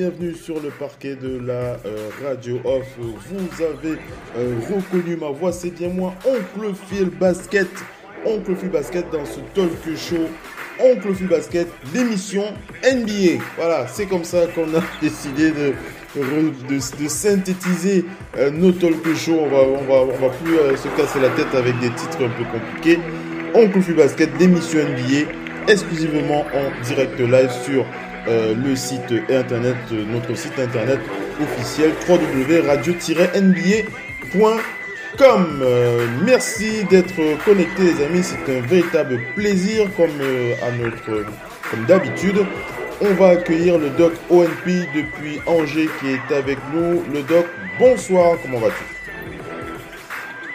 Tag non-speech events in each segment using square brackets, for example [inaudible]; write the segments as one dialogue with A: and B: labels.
A: Bienvenue sur le parquet de la euh, radio off. Vous avez euh, reconnu ma voix, c'est bien moi, Oncle Phil Basket. Oncle Phil Basket dans ce talk show. Oncle Phil Basket, l'émission NBA. Voilà, c'est comme ça qu'on a [laughs] décidé de, synthétiser euh, nos talk shows. On va, plus se casser la tête avec des titres un peu compliqués. Oncle Phil Basket, l'émission NBA, exclusivement en direct live sur euh, le site internet, euh, notre site internet officiel www.radio-nba.com. Euh, merci d'être connectés les amis, c'est un véritable plaisir comme à notre comme d'habitude. On va accueillir le doc ONP depuis Angers qui est avec nous. Le doc, bonsoir, comment vas-tu?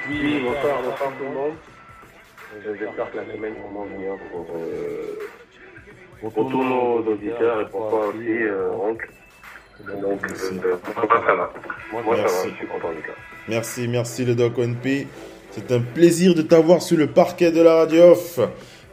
B: Oui, bonsoir, bonsoir tout le monde. J'espère que la semaine bien pour, pour tous nos auditeurs et pour toi aussi, euh, oncle. Donc, euh, moi, ça va. Moi, ça va,
A: Merci.
B: je suis content du cas.
A: Merci, merci le Doc ONP. C'est un plaisir de t'avoir sur le parquet de la radio off,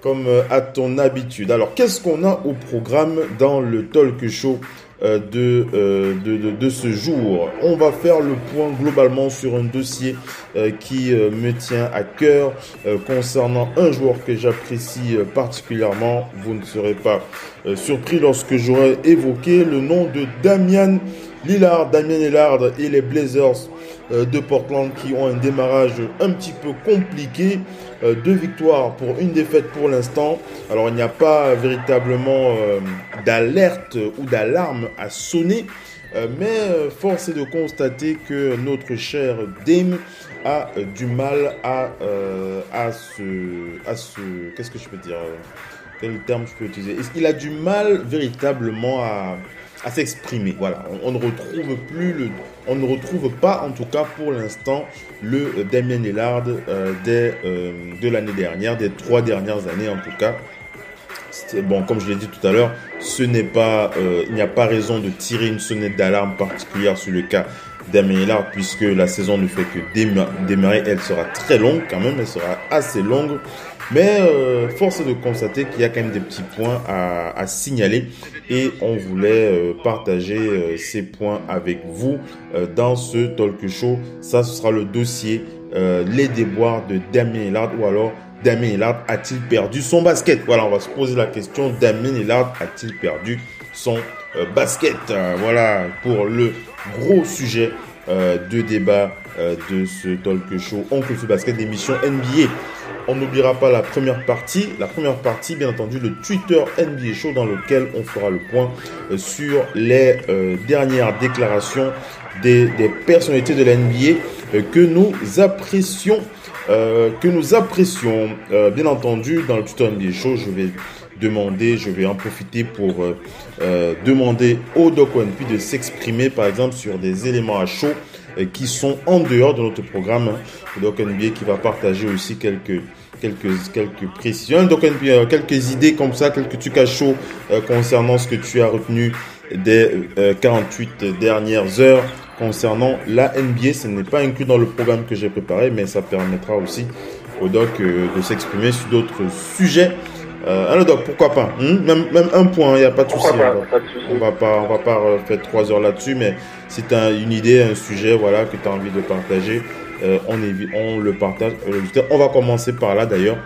A: comme euh, à ton habitude. Alors, qu'est-ce qu'on a au programme dans le talk show euh, de, euh, de, de, de ce jour On va faire le point globalement sur un dossier euh, qui euh, me tient à cœur euh, concernant un joueur que j'apprécie euh, particulièrement. Vous ne serez pas euh, surpris lorsque j'aurai évoqué le nom de Damian Lillard, Damien Lillard et les Blazers euh, de Portland qui ont un démarrage un petit peu compliqué. Euh, deux victoires pour une défaite pour l'instant. Alors il n'y a pas véritablement euh, d'alerte ou d'alarme à sonner. Euh, mais euh, force est de constater que notre cher Dame a euh, du mal à, euh, à se... À se Qu'est-ce que je peux dire? Euh, Quel terme je peux utiliser? Il a du mal véritablement à, à s'exprimer. Voilà, on, ne retrouve plus le, on ne retrouve pas, en tout cas pour l'instant, le Damien Lillard euh, des, euh, de l'année dernière, des trois dernières années en tout cas. Bon, comme je l'ai dit tout à l'heure, ce n'est pas, euh, il n'y a pas raison de tirer une sonnette d'alarme particulière sur le cas Damien Lillard puisque la saison ne fait que déma- démarrer. Elle sera très longue quand même, elle sera assez longue. Mais euh, force est de constater qu'il y a quand même des petits points à, signaler. Et on voulait euh, partager euh, ces points avec vous dans ce talk show. Ça, ce sera le dossier les déboires de Damien Lillard ou alors Damien Lillard a-t-il perdu son basket? Voilà, on va se poser la question. Damien Lillard a-t-il perdu son basket? Voilà pour le gros sujet de débat de ce talk show. Oncle Foot Basket d'émission NBA. On n'oubliera pas la première partie. La première partie, bien entendu, le Twitter NBA Show dans lequel on fera le point euh, sur les euh, dernières déclarations des, personnalités de la NBA euh, que nous apprécions. que nous apprécions. Bien entendu, dans le Twitter NBA Show, je vais demander, je vais en profiter pour demander au Doc de s'exprimer, par exemple, sur des éléments à chaud qui sont en dehors de notre programme. Doc NBA qui va partager aussi quelques quelques quelques précisions, donc euh, quelques idées comme ça, quelques trucs à chaud euh, concernant ce que tu as retenu des euh, 48 dernières heures concernant la NBA. Ce n'est pas inclus dans le programme que j'ai préparé, mais ça permettra aussi au doc euh, de s'exprimer sur d'autres sujets. Euh, alors doc, pourquoi pas hein? Même, même un point, il n'y a pas de souci.
B: Pourquoi pas,
A: on va-
B: pas de souci.
A: On va pas, on va pas euh, faire trois heures là-dessus, mais si tu as une idée, un sujet, voilà, que tu as envie de partager, euh, on, le partage. l'auditeur. On va commencer par là d'ailleurs,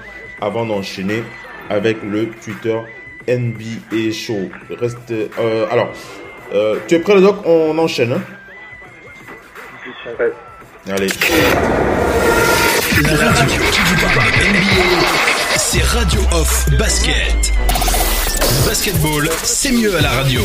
A: avant d'enchaîner avec le Twitter NBA Show. Reste, euh, alors, euh, tu es prêt le doc On enchaîne. hein? Allez.
C: La radio qui vous parle NBA, c'est Radio Off Basket. Basketball, c'est mieux à la radio.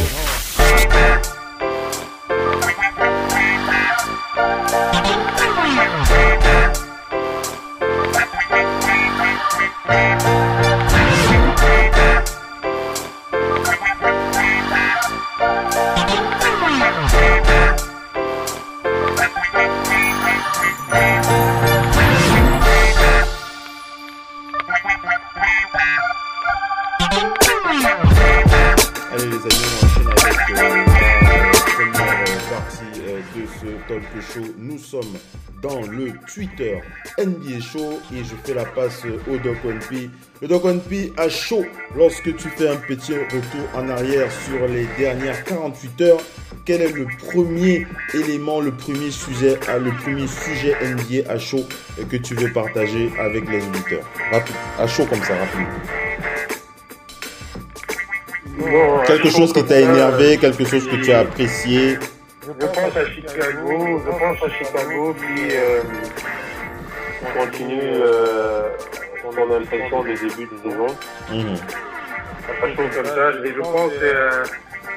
A: Ce talk show. Nous sommes dans le Twitter NBA Show et je fais la passe au Doc P. Le Doc P a chaud lorsque tu fais un petit retour en arrière sur les dernières 48 heures. Quel est le premier élément, le premier sujet, euh, le premier sujet NBA à chaud euh, que tu veux partager avec les auditeurs? Rapide, à chaud comme ça, rapide.
B: Bon,
A: Quelque chose qui t'a énervé, quelque chose que tu as apprécié?
B: Je pense à Chicago, je pense à Chicago qui euh, continue euh, son impression des débuts de saison. Choses comme ça. Et je pense euh,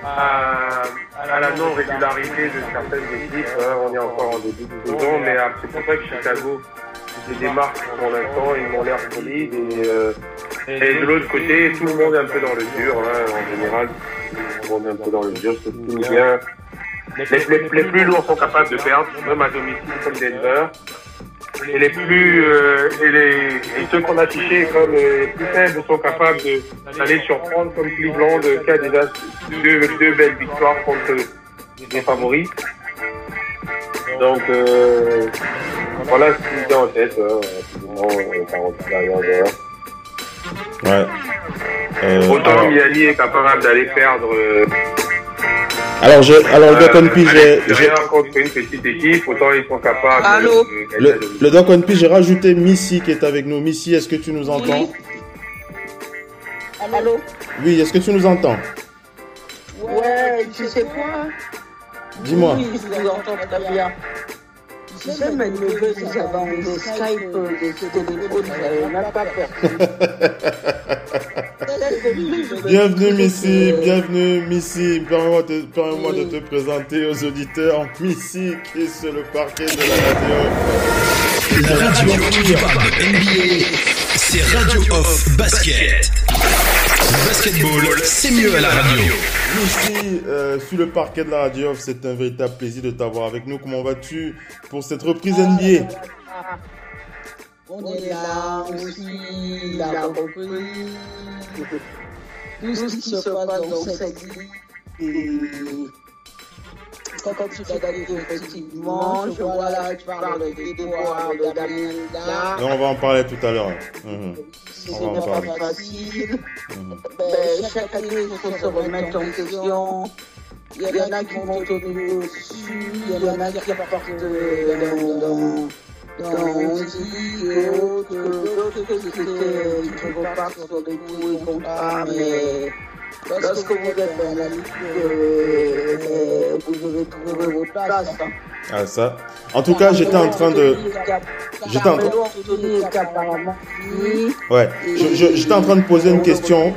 B: à, à la non-régularité de certaines équipes. hein. On est encore en début de saison, mais euh, c'est pour ça que Chicago se démarque pour l'instant. Ils m'ont l'air solides. Et, euh, et de l'autre côté, tout le monde est un peu dans le dur. hein, en général, tout le monde est un peu dans le dur. C'est tout bien. Les, les- les plus lourds sont capables de perdre, même à domicile comme Denver. Et les plus euh, et, les, et ceux qu'on a affichés comme les plus faibles sont capables d'aller surprendre comme Cleveland qui a déjà deux, deux belles victoires contre des favoris. Donc euh, voilà ce qui vient en tête. Hein, rapidement, euh, 48 dernières heures.
A: Ouais. Euh,
B: Autant Miami est capable d'aller perdre euh,
A: alors, je, alors le Doc
B: euh,
A: Onpi,
B: à
A: j'ai, j'ai-
B: contre une petite équipe, autant ils sont capables
D: Allô
B: de,
A: le, le Doc Onpi, j'ai rajouté Missy qui est avec nous. Missy, est-ce que tu nous entends?
D: Allô?
A: Oui, est-ce que tu nous entends?
D: Ouais, tu sais quoi?
A: Dis-moi.
D: Oui, je vous entends très bien. Tu sais, mes neveux, ils avaient enlevé Skype euh, de téléphone, j'avais même pas perçu. [laughs]
A: Bienvenue Missy, bienvenue Missy. Permets-moi de, permets-moi de te présenter aux auditeurs Missy qui est sur le parquet de la radio.
C: La radio qui parle de NBA, c'est Radio Off Basket. Basketball, c'est mieux à la radio.
A: Missy, euh, sur le parquet de la radio, c'est un véritable plaisir de t'avoir avec nous. Comment vas-tu pour cette reprise NBA
D: On est là aussi, la reprise. Tout ce qui se passe dans cette vie. Comme tu effectivement, je vois là, tu parles des déboires de Damien là.
A: Et on va en parler tout à l'heure. Mhm. On
D: n'est pas facile.
A: Mhm.
D: Ben, chaque année, il faut se remettre en question. Il y en a qui montent au-dessus, il y en a qui repartent dans, dans, on dit autres, d'autres qui, étaient- qui repartent sur des coups et contrats, mais lorsque vous êtes dans la ligue,
A: Ah, ça. En tout cas, j'étais en train de. J'étais en train-. Ouais. J'étais en train de poser une question.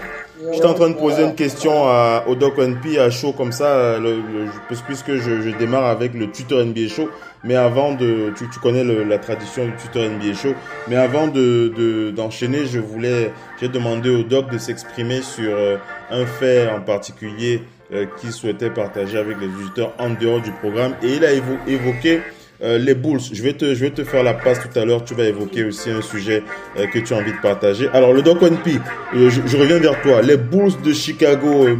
A: J'étais en train de poser une question à, au Doc NP à chaud comme ça, euh, puisque je, démarre avec le tuteur NBA show. Mais avant de, tu, connais la tradition du tuteur NBA show. Mais avant de de- d'enchaîner, je voulais, j'ai demandé au Doc de s'exprimer sur euh, un fait en particulier qu'il souhaitait partager avec les auditeurs en dehors du programme. Et il a évo- évoqué euh, les Bulls. Je vais te, je vais te faire la passe tout à l'heure. Tu vas évoquer aussi un sujet euh, que tu as envie de partager. Alors le Doc One P, euh, je, je reviens vers toi. Les Bulls de Chicago, euh,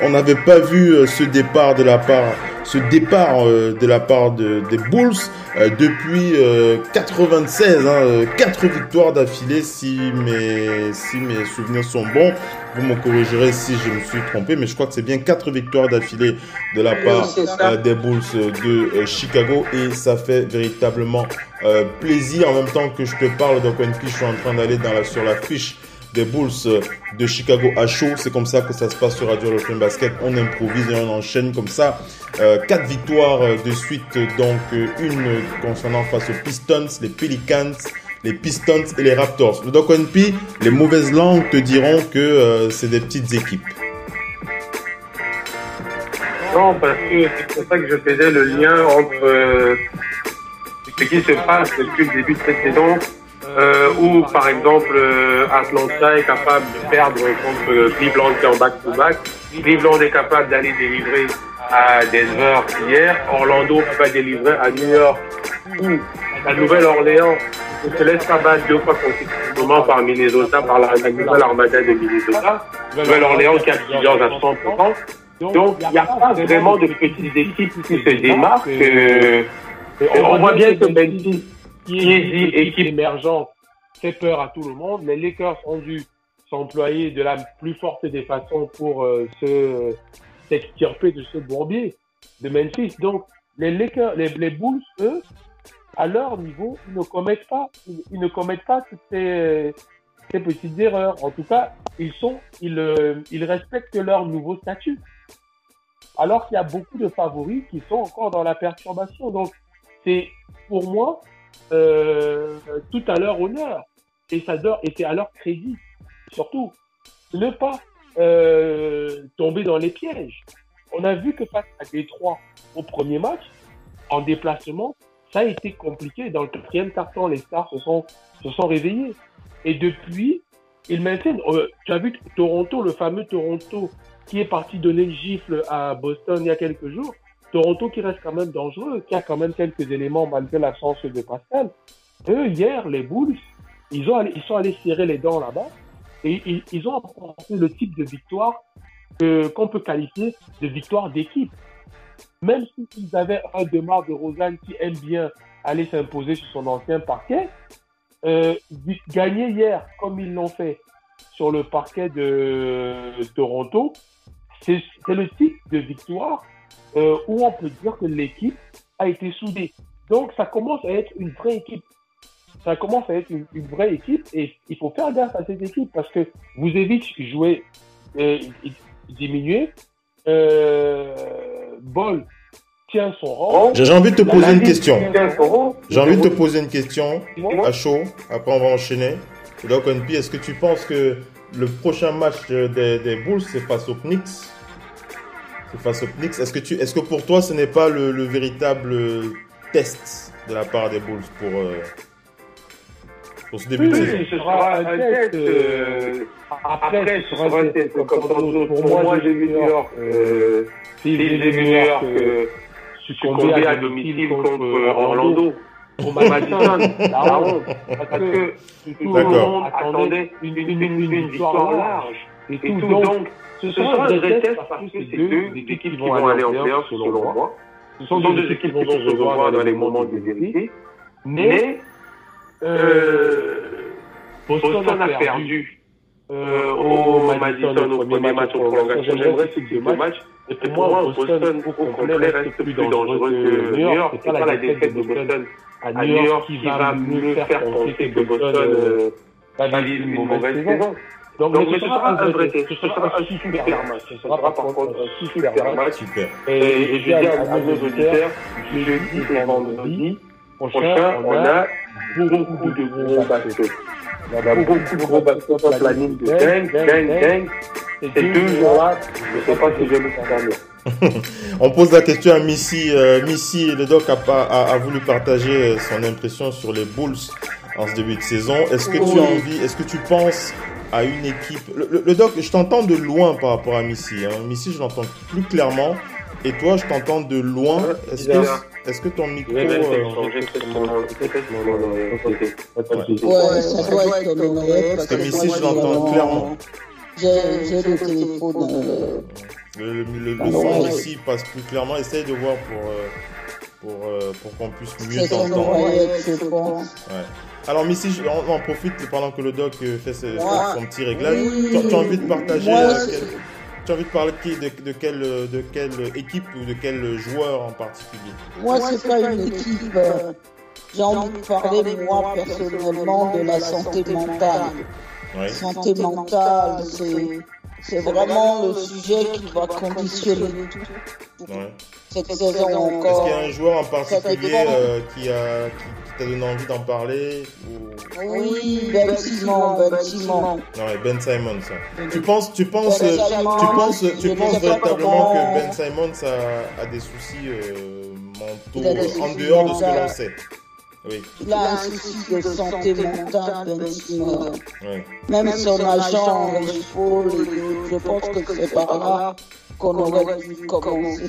A: on n'avait pas vu euh, ce départ de la part, ce départ euh, de la part de, des Bulls euh, depuis euh, 96. Hein, euh, quatre victoires d'affilée, si mes, si mes souvenirs sont bons. Vous me corrigerez si je me suis trompé, mais je crois que c'est bien quatre victoires d'affilée de la part euh, des Bulls de euh, Chicago et ça fait véritablement euh, plaisir en même temps que je te parle de P, je suis en train d'aller dans la, sur la fiche des Bulls euh, de Chicago à chaud. C'est comme ça que ça se passe sur Radio Open Basket. On improvise et on enchaîne comme ça. Euh, quatre victoires euh, de suite, donc euh, une concernant face aux Pistons, les Pelicans, les Pistons et les Raptors. Le Doc P, les mauvaises langues te diront que euh, c'est des petites équipes.
B: Non, parce que c'est pour ça que je faisais le lien entre euh, ce qui se passe depuis le début de cette euh, où par exemple Atlanta est capable de perdre contre Cleveland qui est en back-to-back. Cleveland est capable d'aller délivrer à Denver hier. Orlando peut pas délivrer à New York ou la Nouvelle-Orléans ne se laisse pas battre deux fois consécutivement par Minnesota, par la, nouvelle armada de Minnesota. Nouvelle-Orléans qui a plusieurs à 100%. Donc, il n'y a pas vraiment de petites équipes qui se démarquent. euh, on voit bien que Memphis,
E: qui est équipe émergente, fait peur à tout le monde. Les Lakers ont dû s'employer de la plus forte des façons pour euh, se s'extirper de ce bourbier de Memphis. Donc, les Lakers, les, les Bulls, eux, à leur niveau, ils ne commettent pas, ils, ne commettent pas ces, petites erreurs. En tout cas, ils sont, euh, ils respectent leur nouveau statut. Alors qu'il y a beaucoup de favoris qui sont encore dans la perturbation. Donc, c'est pour moi euh, tout à leur honneur et ça et à leur crédit surtout ne pas euh, tomber dans les pièges. On a vu que face à Détroit au premier match, en déplacement, ça a été compliqué. Dans le quatrième carton, les stars se sont, se sont réveillés. Et depuis, ils maintiennent. euh, tu as vu Toronto, le fameux Toronto, qui est parti donner une gifle à Boston il y a quelques jours. Toronto qui reste quand même dangereux, qui a quand même quelques éléments malgré l'absence de Pascal. Eux, hier, les Bulls, ils, ont, ils sont allés serrer les dents là-bas et ils, ont apporté le type de victoire qu'on peut qualifier de victoire d'équipe. Même s'ils avaient un Demar de Rosanne qui aime bien aller s'imposer sur son ancien parquet, euh, gagner hier comme ils l'ont fait sur le parquet de Toronto, c'est le type de victoire euh, où on peut dire que l'équipe a été soudée. Donc ça commence à être une vraie équipe. Ça commence à être une, vraie équipe et il faut faire gaffe à cette équipe parce que euh, il- il diminuait, euh, Ball tient son rang.
A: J'ai envie de te poser
B: la
A: une question. J'ai envie de te poser une question à chaud. Après, on va enchaîner. Donc, NP, est-ce que tu penses que le prochain match des, des Bulls, c'est face aux Knicks? C'est face aux Knicks. Est-ce que, tu, est-ce que pour toi, ce n'est pas le, le véritable test de la part des Bulls pour, euh, pour ce début de
E: Oui,
A: saison
E: oui.
B: ce sera un test. euh,
E: Après,
B: Après,
E: ce
B: sera un test. Comme tant d'autres.
E: Pour
B: moi, j'ai vu New York. euh,
E: S'ils
B: j'ai vu New York euh, succomber à domicile contre euh, Orlando.
E: au [laughs]
B: Madison.
E: Parce que
B: tout le monde attendait une, une, une, une victoire large.
E: et
B: Et
E: tout,
B: tout,
E: donc,
B: donc,
E: ce
B: ce sera un vrai test
E: parce que
B: c'est deux équipes qui vont aller en playoff selon moi.
E: Ce
B: Ce sont deux équipes qui vont se revoir dans les moments de vérité. Mais euh, Boston a perdu euh, au Madison au premier match en prolongation. J'aimerais ce type de match.
E: Et
B: pour moi, Boston au complet reste plus dangereux que New York. C'est pas la défaite de Boston à New York qui va mieux faire penser que Boston euh, va vivre une mauvaise saison.
E: Donc,
B: Donc,
E: mais ce sera un vrai test. Ce sera un super match. Ce sera par contre un super match.
A: Super.
B: Et, et je dis à, à nos auditeurs, jeudi et vendredi prochain, on a beaucoup de gros a beaucoup de gros baskets en planning de dingue, dingue, dingue. Ces deux jours-là, je ne sais pas si je vais me dormir. [laughs]
A: On pose la question à Missy. Euh, Missy, le doc a, pas- a, a voulu partager son impression sur les Bulls en ce début de saison. Est-ce que tu as envie, est-ce que tu penses à une équipe? Le, le- le doc, je t'entends de loin par rapport à Missy. Hein. Missy, je l'entends plus clairement. Et toi, je t'entends de loin. Est-ce que, est-ce que ton micro...
B: Je vais même changer peut-être mon peut-être mon côté.
D: Ouais, ça doit être ton oreille. Parce
A: que
D: moi,
A: je l'entends clairement.
D: J'ai le téléphone. euh,
A: Le, le, le- le
D: Ah,
A: son
D: ouais.
A: ici passe plus clairement. Essaye de voir pour, euh, pour, euh, pour qu'on puisse mieux t'entendre. Ouais. Alors, Missy, je- on, on en profite pendant que le doc fait ses-
D: Moi-
A: son petit réglage.
D: Oui.
A: Tu, as envie de partager
D: Moi,
A: quel- Tu as envie de parler de, qui, de, de, quelle, de quelle équipe ou de quel joueur en particulier?
D: Moi, c'est pas une équipe. euh, J'ai envie de parler, moi, personnellement, de la santé mentale.
A: Ouais.
D: Santé mentale, c'est. C'est vraiment le sujet qui va conditionner tout.
A: ouais.
D: Cette saison
A: Est-ce
D: encore.
A: qu'il y a un joueur en particulier euh, qui a qui t'a donné envie d'en parler ou...
D: Oui, Ben Simon, Ben Simon.
A: Non, Ben Simons. ça. Tu penses, tu penses,
D: Ben
A: tu penses, tu penses véritablement que Ben Simons a, a des soucis euh,
D: Il des
A: mentaux en dehors de ce que l'on sait. Oui,
D: Il a un souci de santé mentale, Ben Simon.
A: oui.
D: Même son agent, et d'autres, je pense que c'est par là qu'on aurait dû commencer.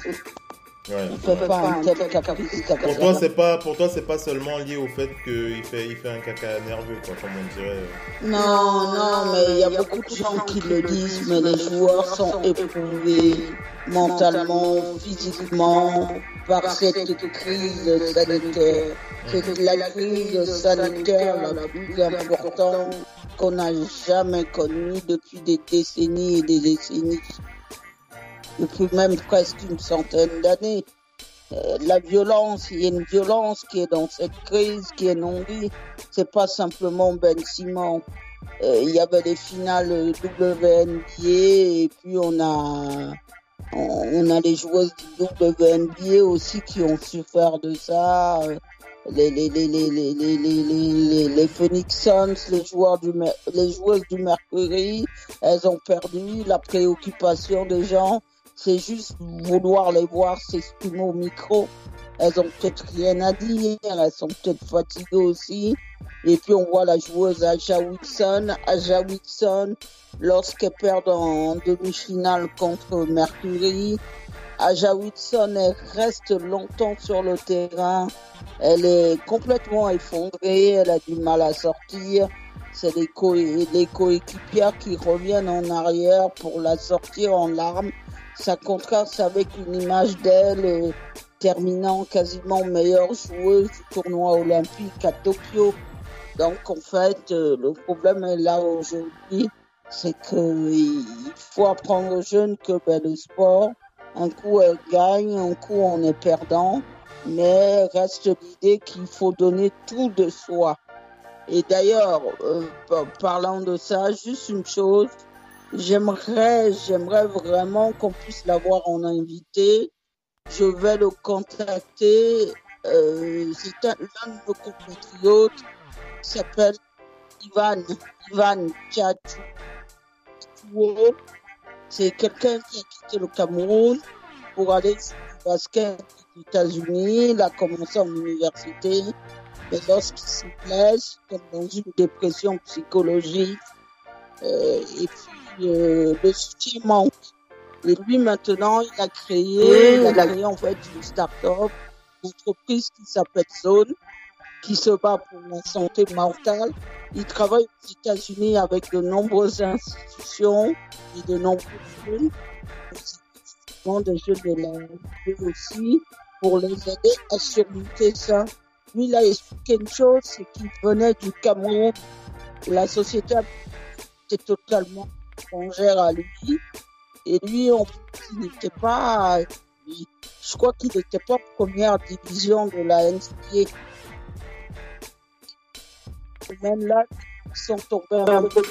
A: Ouais.
D: Fait pas un
A: Pour toi, c'est pas, pour toi, c'est pas seulement lié au fait qu'il fait, il fait un caca nerveux, quoi, comme on dirait.
D: Non, non, mais il y a beaucoup de gens qui le disent, mais les joueurs sont éprouvés mentalement, physiquement, par cette crise sanitaire. C'est la crise sanitaire la plus importante qu'on n'a jamais connue depuis des décennies et des décennies depuis même presque une centaine d'années. Euh, la violence, il y a une violence qui est dans cette crise, qui est non dite. C'est pas simplement Ben Simon. Euh, il y avait les finales WNBA et puis on a on a les joueuses du WNBA aussi qui ont souffert de ça. Les, les, les, les, les, les, les, les Phoenix Suns, les, joueurs du, les joueuses du Mercury, elles ont perdu la préoccupation des gens c'est juste vouloir les voir s'exprimer au micro. Elles ont peut-être rien à dire, elles sont peut-être fatiguées aussi. Et puis on voit la joueuse Aja Wilson. Aja Wilson, lorsqu'elle perd en demi-finale contre Mercury, Aja Wilson elle reste longtemps sur le terrain. Elle est complètement effondrée, elle a du mal à sortir. C'est les, co les coéquipières qui reviennent en arrière pour la sortir en larmes. Ça contraste avec une image d'elle euh, terminant quasiment meilleure joueuse du tournoi olympique à Tokyo. Donc en fait, euh, le problème est là aujourd'hui, c'est qu'il faut apprendre aux jeunes que ben, le sport, un coup elle gagne, un coup on est perdant, mais reste l'idée qu'il faut donner tout de soi. Et d'ailleurs, euh, par- parlant de ça, juste une chose, j'aimerais, j'aimerais vraiment qu'on puisse l'avoir en invité. Je vais le contacter. Euh, c'est un- l'un de nos compatriotes qui s'appelle Ivan, Ivan. C'est quelqu'un qui a quitté le Cameroun pour aller sur le basket aux États-Unis. Il a commencé en université. Mais lorsqu'il se blesse, comme dans une dépression psychologique, euh, et puis euh, le soutien manque. Et lui maintenant, il a créé, il a créé en fait une start-up, une entreprise qui s'appelle Zone, qui se bat pour la santé mentale. Il travaille aux États-Unis avec de nombreuses institutions et de nombreux jeunes, des jeunes de la vie aussi, pour les aider à surmonter ça. Lui, il a expliqué une chose, c'est qu'il venait du Cameroun. La société était totalement étrangère à lui. Et lui, plus, il n'était pas, je crois qu'il n'était pas première division de la NCA. Même là, qui sont tombés un peu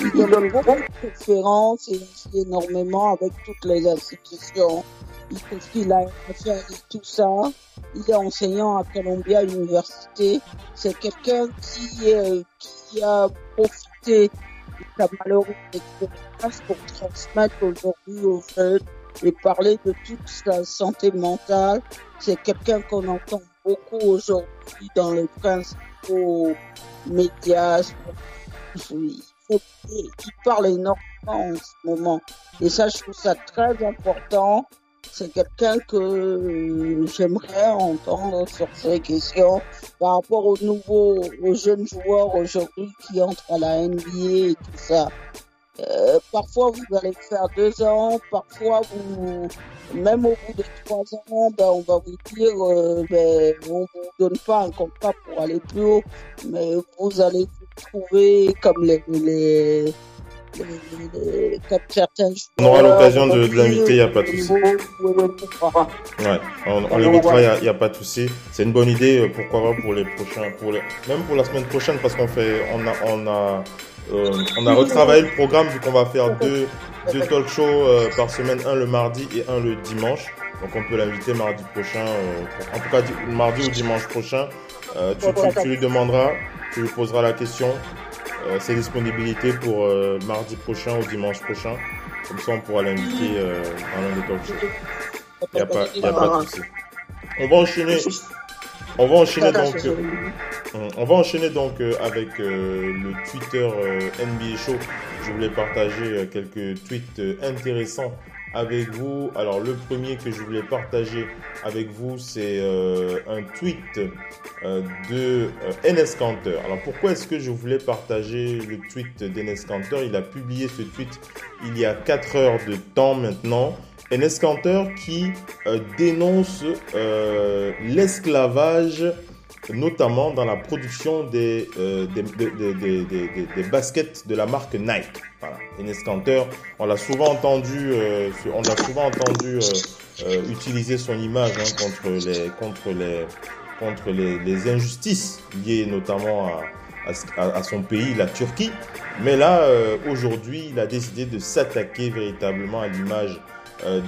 D: Il donne beaucoup de conférences et il fait énormément avec toutes les institutions. Il qu'il a fait et tout ça. Il est enseignant à Columbia Université. C'est quelqu'un qui, euh, qui a profité sa malheureuse expérience pour transmettre aujourd'hui aux jeunes et parler de toute sa santé mentale. C'est quelqu'un qu'on entend beaucoup aujourd'hui dans les principaux médias. Faut- il parle énormément en ce moment. Et ça, je trouve ça très important. C'est quelqu'un que euh, j'aimerais entendre sur ces questions par rapport aux nouveaux, aux jeunes joueurs aujourd'hui qui entrent à la NBA et tout ça. Euh, parfois, vous allez faire deux ans, parfois, vous, même au bout de trois ans, ben, on va vous dire, euh, ben, on vous donne pas un contrat pour aller plus haut, mais vous allez vous trouver comme les- comme certains
A: On aura l'occasion de- de
D: qui,
A: l'inviter, y a pas de souci.
D: il.
A: Ouais, on, on l'écoutera, il n'y a, pas de souci. C'est une bonne idée, euh, pourquoi pas pour les prochains, pour les, même pour la semaine prochaine, parce qu'on fait, on a, on a, euh, on a retravaillé le programme vu qu'on va faire deux, deux talk shows euh, par semaine, un le mardi et un le dimanche. Donc on peut l'inviter mardi prochain, euh, pour- en tout cas di- mardi ou dimanche prochain. Euh, tu, tu, tu lui demanderas, tu lui poseras la question, euh, ses disponibilités pour euh, mardi prochain ou dimanche prochain. Comme ça, on pourra l'inviter euh, dans l'un des talk shows. Il n'y a pas, y a pas de souci. On va enchaîner. On va enchaîner donc. euh, on va enchaîner donc euh, avec euh, le Twitter euh, NBA Show. Je voulais partager euh, quelques tweets euh, intéressants avec vous. Alors le premier que je voulais partager avec vous, c'est euh, un tweet euh, de euh, NS Counter. Alors pourquoi est-ce que je voulais partager le tweet d'NS Counter Il a publié ce tweet il y a 4 heures de temps maintenant. NS Counter qui euh, dénonce l'esclavage notamment dans la production des, euh, des, des, des, baskets de la marque Nike. Voilà. On l'a souvent entendu, euh, on l'a souvent entendu euh, euh, utiliser son image hein, contre les contre les contre les, injustices liées notamment à, son pays, la Turquie. Mais là, aujourd'hui, il a décidé de s'attaquer véritablement à l'image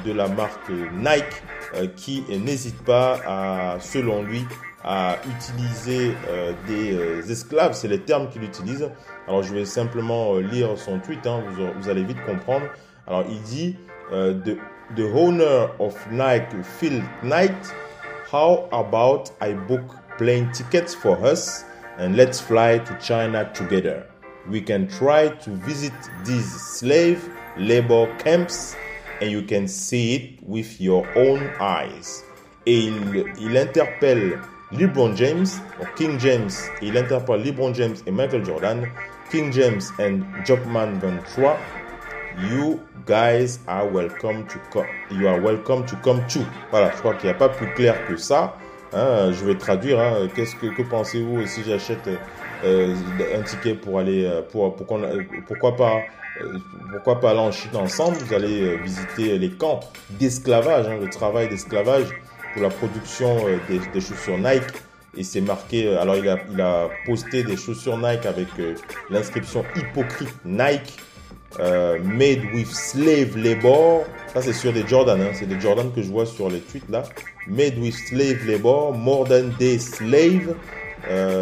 A: de la marque Nike, qui n'hésite pas à, selon lui, à utiliser euh, des euh, esclaves, c'est les termes qu'il utilise. Alors je vais simplement euh, lire son tweet, hein, vous, allez vite comprendre. Alors il dit the, owner of Nike, Phil Knight, how about I book plane tickets for us and let's fly to China together? We can try to visit these slave labor camps and you can see it with your own eyes. Et il interpelle LeBron James, ou King James, il interpelle LeBron James et Michael Jordan, King James and Jobman 23, you guys are welcome to come, you are welcome to come too. Voilà, je crois qu'il n'y a pas plus clair que ça. Hein, je vais traduire. Hein, Qu'est-ce que, que pensez-vous si j'achète euh, un ticket pour aller, euh, pour, euh, pourquoi pas, pourquoi pas aller en Chine ensemble? Vous allez visiter les camps d'esclavage, hein, le travail d'esclavage pour la production euh, des, chaussures Nike. Et c'est marqué, euh, alors il a, posté des chaussures Nike avec euh, l'inscription hypocrite Nike, made with slave labor. Ça c'est sur des Jordan, hein, c'est des Jordan que je vois sur les tweets là. Made with slave labor, more than day slave.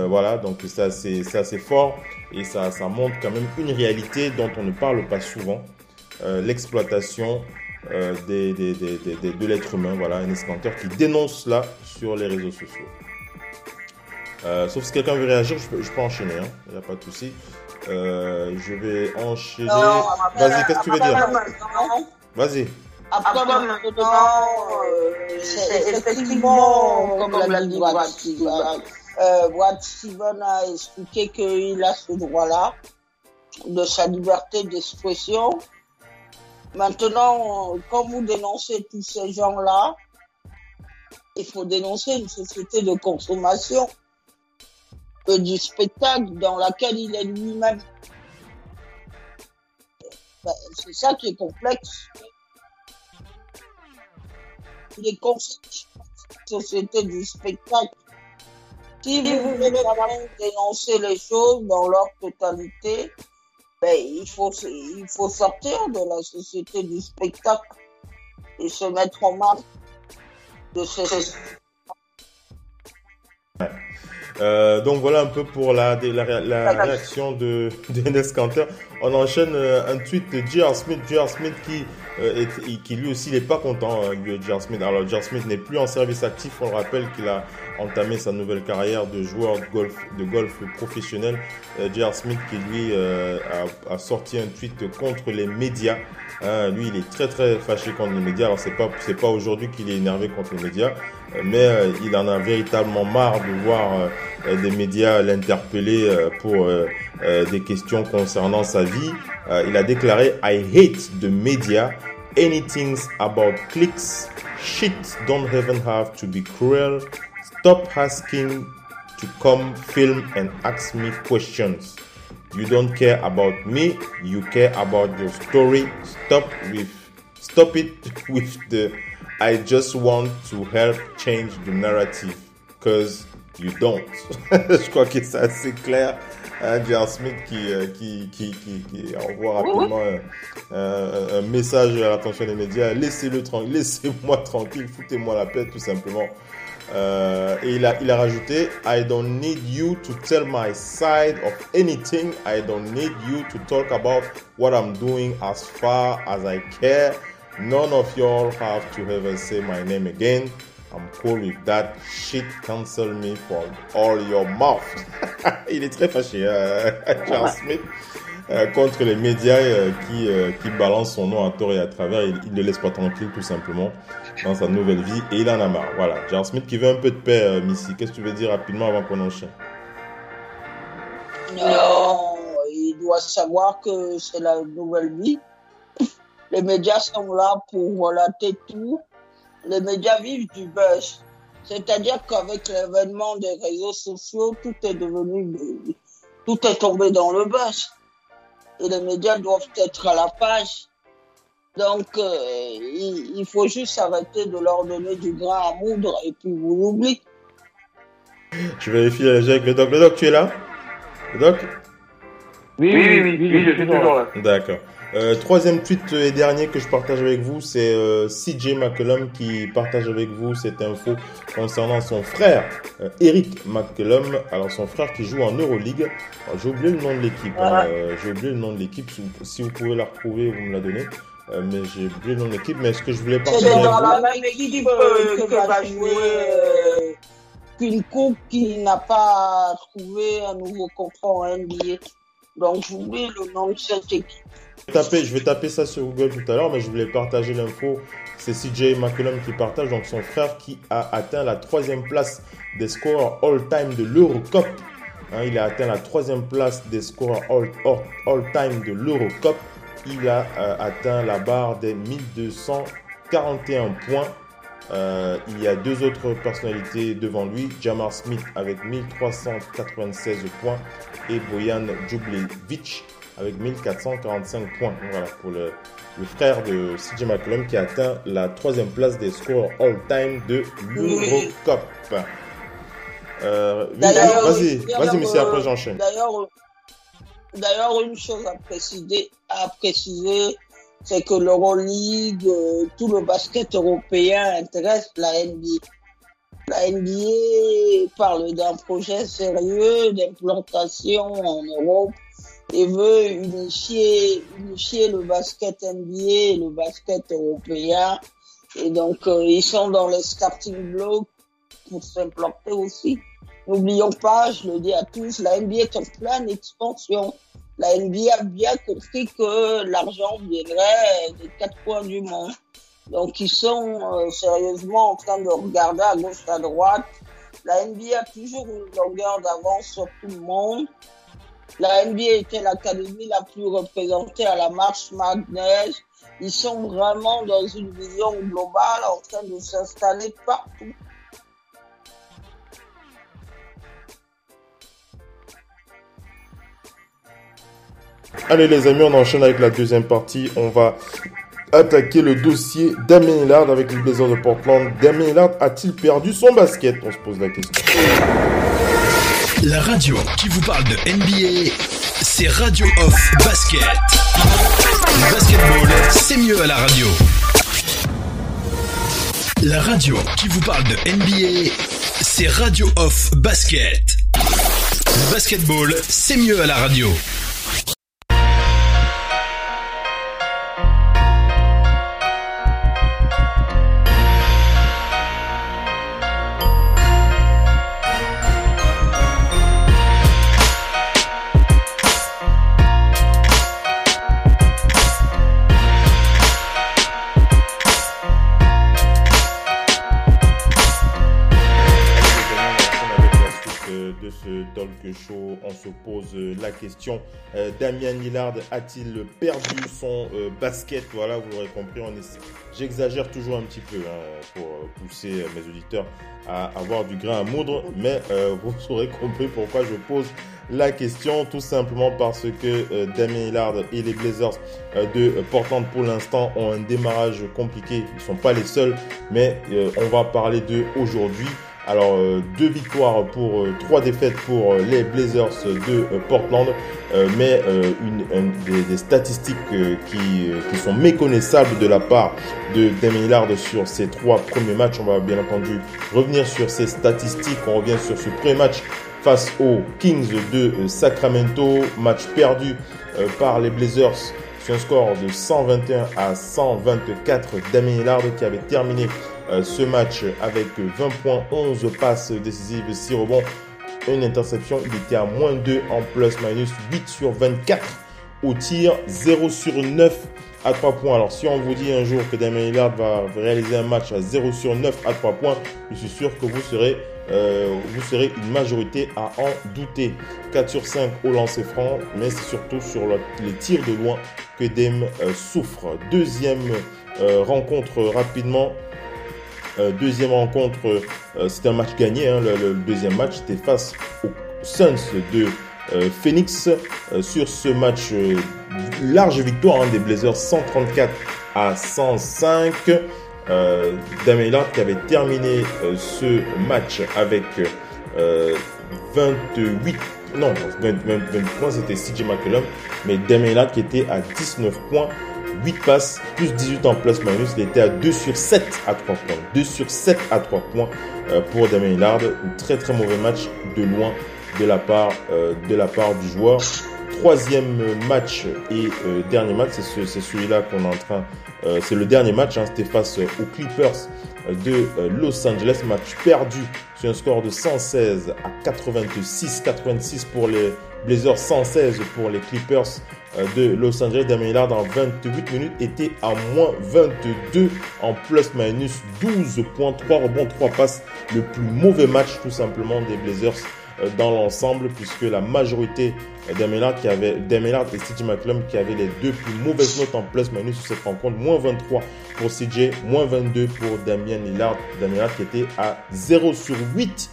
A: Voilà, donc ça c'est c'est fort et ça ça montre quand même une réalité dont on ne parle pas souvent, l'exploitation euh, des, des, des, des- des- de l'être humain. Voilà, un escanteur qui dénonce cela sur les réseaux sociaux. Euh, sauf si quelqu'un veut réagir, je peux, je peux enchaîner, hein. il n'y a pas de souci. Euh, je vais enchaîner. Vas-y, qu'est-ce que tu veux dire? Vas-y.
D: Après, maintenant, euh, c'est effectivement, comme l'a dit Brad Steven, euh, Brad Steven a expliqué qu'il a ce droit-là de sa liberté d'expression. Maintenant, quand vous dénoncez tous ces gens-là, il faut dénoncer une société de consommation euh, du spectacle dans laquelle il est lui-même. Ben, C'est ça qui est complexe. Il est la société du spectacle Si vous voulez vraiment dénoncer les choses dans leur totalité, ben, il, faut, il faut sortir de la société du spectacle et se mettre en marche. De ces
A: Euh, donc voilà un peu pour la, la, ré- la réaction de, [laughs] de Enes Kanter. On enchaîne euh, un tweet de J.R. Smith, J.R. Smith qui, euh, est, qui lui aussi n'est pas content euh, J.R. Smith. Alors J.R. Smith n'est plus en service actif. On le rappelle qu'il a entamé sa nouvelle carrière de joueur de golf, de golf professionnel. J.R. Smith qui lui a, a sorti un tweet contre les médias. Hein, lui, il est très très fâché contre les médias. Alors c'est pas c'est pas aujourd'hui qu'il est énervé contre les médias, mais euh, il en a véritablement marre de voir euh, des médias l'interpeller euh, pour des questions concernant sa vie. Il a déclaré I hate the media. Anything about clicks. Shit don't even have to be cruel. Stop asking to come film and ask me questions. You don't care about me, you care about your story. Stop with stop it [laughs] with the I just want to help change the narrative cause you don't. [laughs] Je crois que c'est assez clair. Hein, J.R. Smith qui, euh, qui, qui, qui, qui envoie rapidement euh, un, un message à l'attention des médias. Laissez-le tranquille, laissez-moi [laughs] tranquille, foutez-moi la paix tout simplement. Euh, et il a, il a rajouté I don't need you to tell my side of anything. I don't need you to talk about what I'm doing as far as I care. None of y'all have to ever say my name again. I'm cool with that shit. Cancel me from all your mouth. [laughs] il est très fâché, euh, [laughs] Charles Smith. euh, contre les médias euh, qui, euh, qui balancent son nom à tort et à travers. Il ne le laisse pas tranquille, tout simplement, dans sa nouvelle vie. Et il en a marre. Voilà. Charles Smith qui veut un peu de paix, euh, Missy. Qu'est-ce que tu veux dire rapidement avant qu'on enchaîne?
D: Non, il doit savoir que c'est la nouvelle vie. Les médias sont là pour relater tout. Les médias vivent du buzz. C'est-à-dire qu'avec l'événement des réseaux sociaux, tout est devenu, tout est tombé dans le buzz. Et les médias doivent être à la page. Donc, euh, il, faut juste arrêter de leur donner du grain à moudre et puis vous l'oubliez.
A: Je vérifie avec le doc. Le doc, tu es là? Le doc?
E: Oui, oui, oui, oui, je suis toujours là.
A: D'accord. Euh, troisième tweet et dernier que je partage avec vous, c'est euh, CJ McCollum qui partage avec vous cette info concernant son frère, euh, Eric McCollum. Alors son frère qui joue en Euroleague. Alors, J'ai oublié le nom de l'équipe. hein, euh, J'ai oublié le nom de l'équipe. Si vous- Si vous pouvez la retrouver, vous me la donnez. Euh, mais j'ai oublié le nom de l'équipe. Mais ce que je voulais
D: C'est
A: partager avec
D: dans
A: vous,
D: la même équipe euh, que va jouer euh, qu'une coupe qui n'a pas trouvé un nouveau contrat en NBA. Donc j'oublie le nom de cette équipe.
A: Je vais taper, je vais taper ça sur Google tout à l'heure, mais je voulais partager l'info. C'est CJ McCollum qui partage, donc son frère qui a atteint la troisième place des scoreurs all-time de l'Eurocup. Hein, il a atteint la troisième place des scoreurs all- all- all-time de l'Eurocup. Il a euh, atteint la barre des 1241 points. Euh, il y a deux autres personnalités devant lui, Jamar Smith avec 1396 points et Boyan Djublevic avec 1445 points. Voilà pour le, le frère de CJ McCollum qui a atteint la troisième place des scores all-time de l'Eurocup. Euh, oui, vas-y,
D: d'ailleurs,
A: vas-y, monsieur,
D: euh,
A: après j'enchaîne.
D: D'ailleurs, d'ailleurs, une chose à préciser, à préciser, c'est que l'Euroleague, euh, tout le basket européen intéresse la NBA. La NBA parle d'un projet sérieux d'implantation en Europe et veut unifier, unifier le basket NBA et le basket européen. Et donc, euh, ils sont dans les starting blocks pour s'implanter aussi. N'oublions pas, je le dis à tous, la NBA est en pleine expansion. La NBA a bien compris que l'argent viendrait des quatre coins du monde. Donc ils sont euh, sérieusement en train de regarder à gauche, à droite. La NBA a toujours une longueur d'avance sur tout le monde. La NBA était l'académie la plus représentée à la Marche Madness. Ils sont vraiment dans une vision globale en train de s'installer partout.
A: Allez les amis, on enchaîne avec la deuxième partie. On va attaquer le dossier Damien Lillard avec les Blazers de Portland. Damien Lillard a-t-il perdu son basket? On se pose la question.
C: La radio qui vous parle de NBA, c'est Radio Off Basket. Basketball, c'est mieux à la radio. La radio qui vous parle de NBA, c'est Radio Off Basket. Basketball, c'est mieux à la radio.
A: Euh, Damien Lillard a-t-il perdu son euh, basket? Voilà, vous l'aurez compris, j'exagère toujours un petit peu hein, pour pousser mes auditeurs à avoir du grain à moudre, mais euh, [laughs] vous aurez compris pourquoi je pose la question, tout simplement parce que Damien Lillard et les Blazers de Portland pour l'instant ont un démarrage compliqué. Ils ne sont pas les seuls, mais on va parler d'eux aujourd'hui. Alors, euh, deux victoires pour euh, trois défaites pour euh, les Blazers de Portland, mais des, statistiques qui, sont méconnaissables de la part de Damien Lillard sur ces trois premiers matchs. On va bien entendu revenir sur ces statistiques. On revient sur ce premier match face aux Kings de Sacramento, match perdu par les Blazers sur un score de 121 à 124. Damien Lillard qui avait terminé ce match avec 20 points, 11 passes décisives, 6 rebonds, une interception. Il était à moins 2 en plus-minus, 8 sur 24 au tir, 0 sur 9 à 3 points. Alors si on vous dit un jour que Damien Lillard va réaliser un match à 0 sur 9 à 3 points, je suis sûr que vous serez, euh, une majorité à en douter. 4 sur 5 au lancer franc, mais c'est surtout sur le, les tirs de loin que Dame euh, souffre. Deuxième euh, rencontre rapidement. Euh, deuxième rencontre, euh, c'était un match gagné. Hein, le, deuxième match, c'était face aux Suns de euh, Phoenix. sur ce match, large victoire hein, des Blazers, 134 à 105. Euh, qui avait terminé ce match avec 28 non, 20, 20, 20 points, c'était CJ McCollum, mais Damien qui était à 19 points 8 passes, plus 18 en plus minus. Il était à 2 sur 7 à 3 points. 2 sur 7 à 3 points pour Damien Lillard. Un très très mauvais match de loin de la part, euh, du joueur. Troisième match et euh, dernier match, c'est ce, celui-là qu'on est en train. Euh, c'est le dernier match, hein, c'était face aux Clippers de Los Angeles. Match perdu sur un score de 116 à 86. 86 pour les Blazers, 116 pour les Clippers de Los Angeles. Damien Lillard en 28 minutes était à moins 22 en plus-minus 12 points, 3 rebonds, 3 passes. Le plus mauvais match tout simplement des Blazers dans l'ensemble puisque la majorité Damien Lillard qui avait Damien Lillard et CJ McCollum qui avaient les deux plus mauvaises notes en plus-minus sur cette rencontre. Moins 23 pour CJ, moins 22 pour Damien Lillard. Damien Lillard qui était à 0 sur 8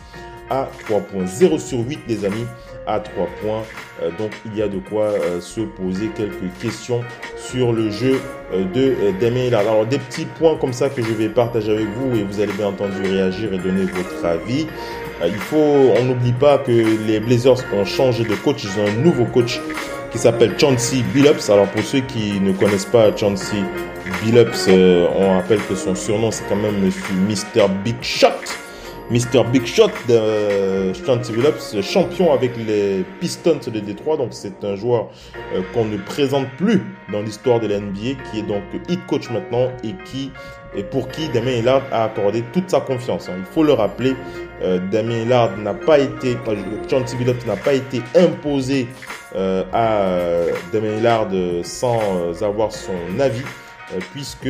A: à 3 points. 0 sur 8 les amis à 3 points. Euh, donc il y a de quoi euh, se poser quelques questions sur le jeu euh, de Damien Lillard. Alors des petits points comme ça que je vais partager avec vous et vous allez bien entendu réagir et donner votre avis. Il faut, on n'oublie pas que les Blazers ont changé de coach. Ils ont un nouveau coach qui s'appelle Chauncey Billups. Alors pour ceux qui ne connaissent pas Chauncey Billups, on rappelle que son surnom c'est quand même Mr. Big Shot. Mr. Big Shot de Chauncey Billups, champion avec les Pistons de Détroit. Donc c'est un joueur euh, qu'on ne présente plus dans l'histoire de la NBA, qui est donc hit coach maintenant et qui et pour qui Damien Lillard a accordé toute sa confiance. Hein. Il faut le rappeler, euh, Damien Lillard n'a pas été, euh, Billups n'a pas été imposé euh, à Damien Lillard sans avoir son avis, puisque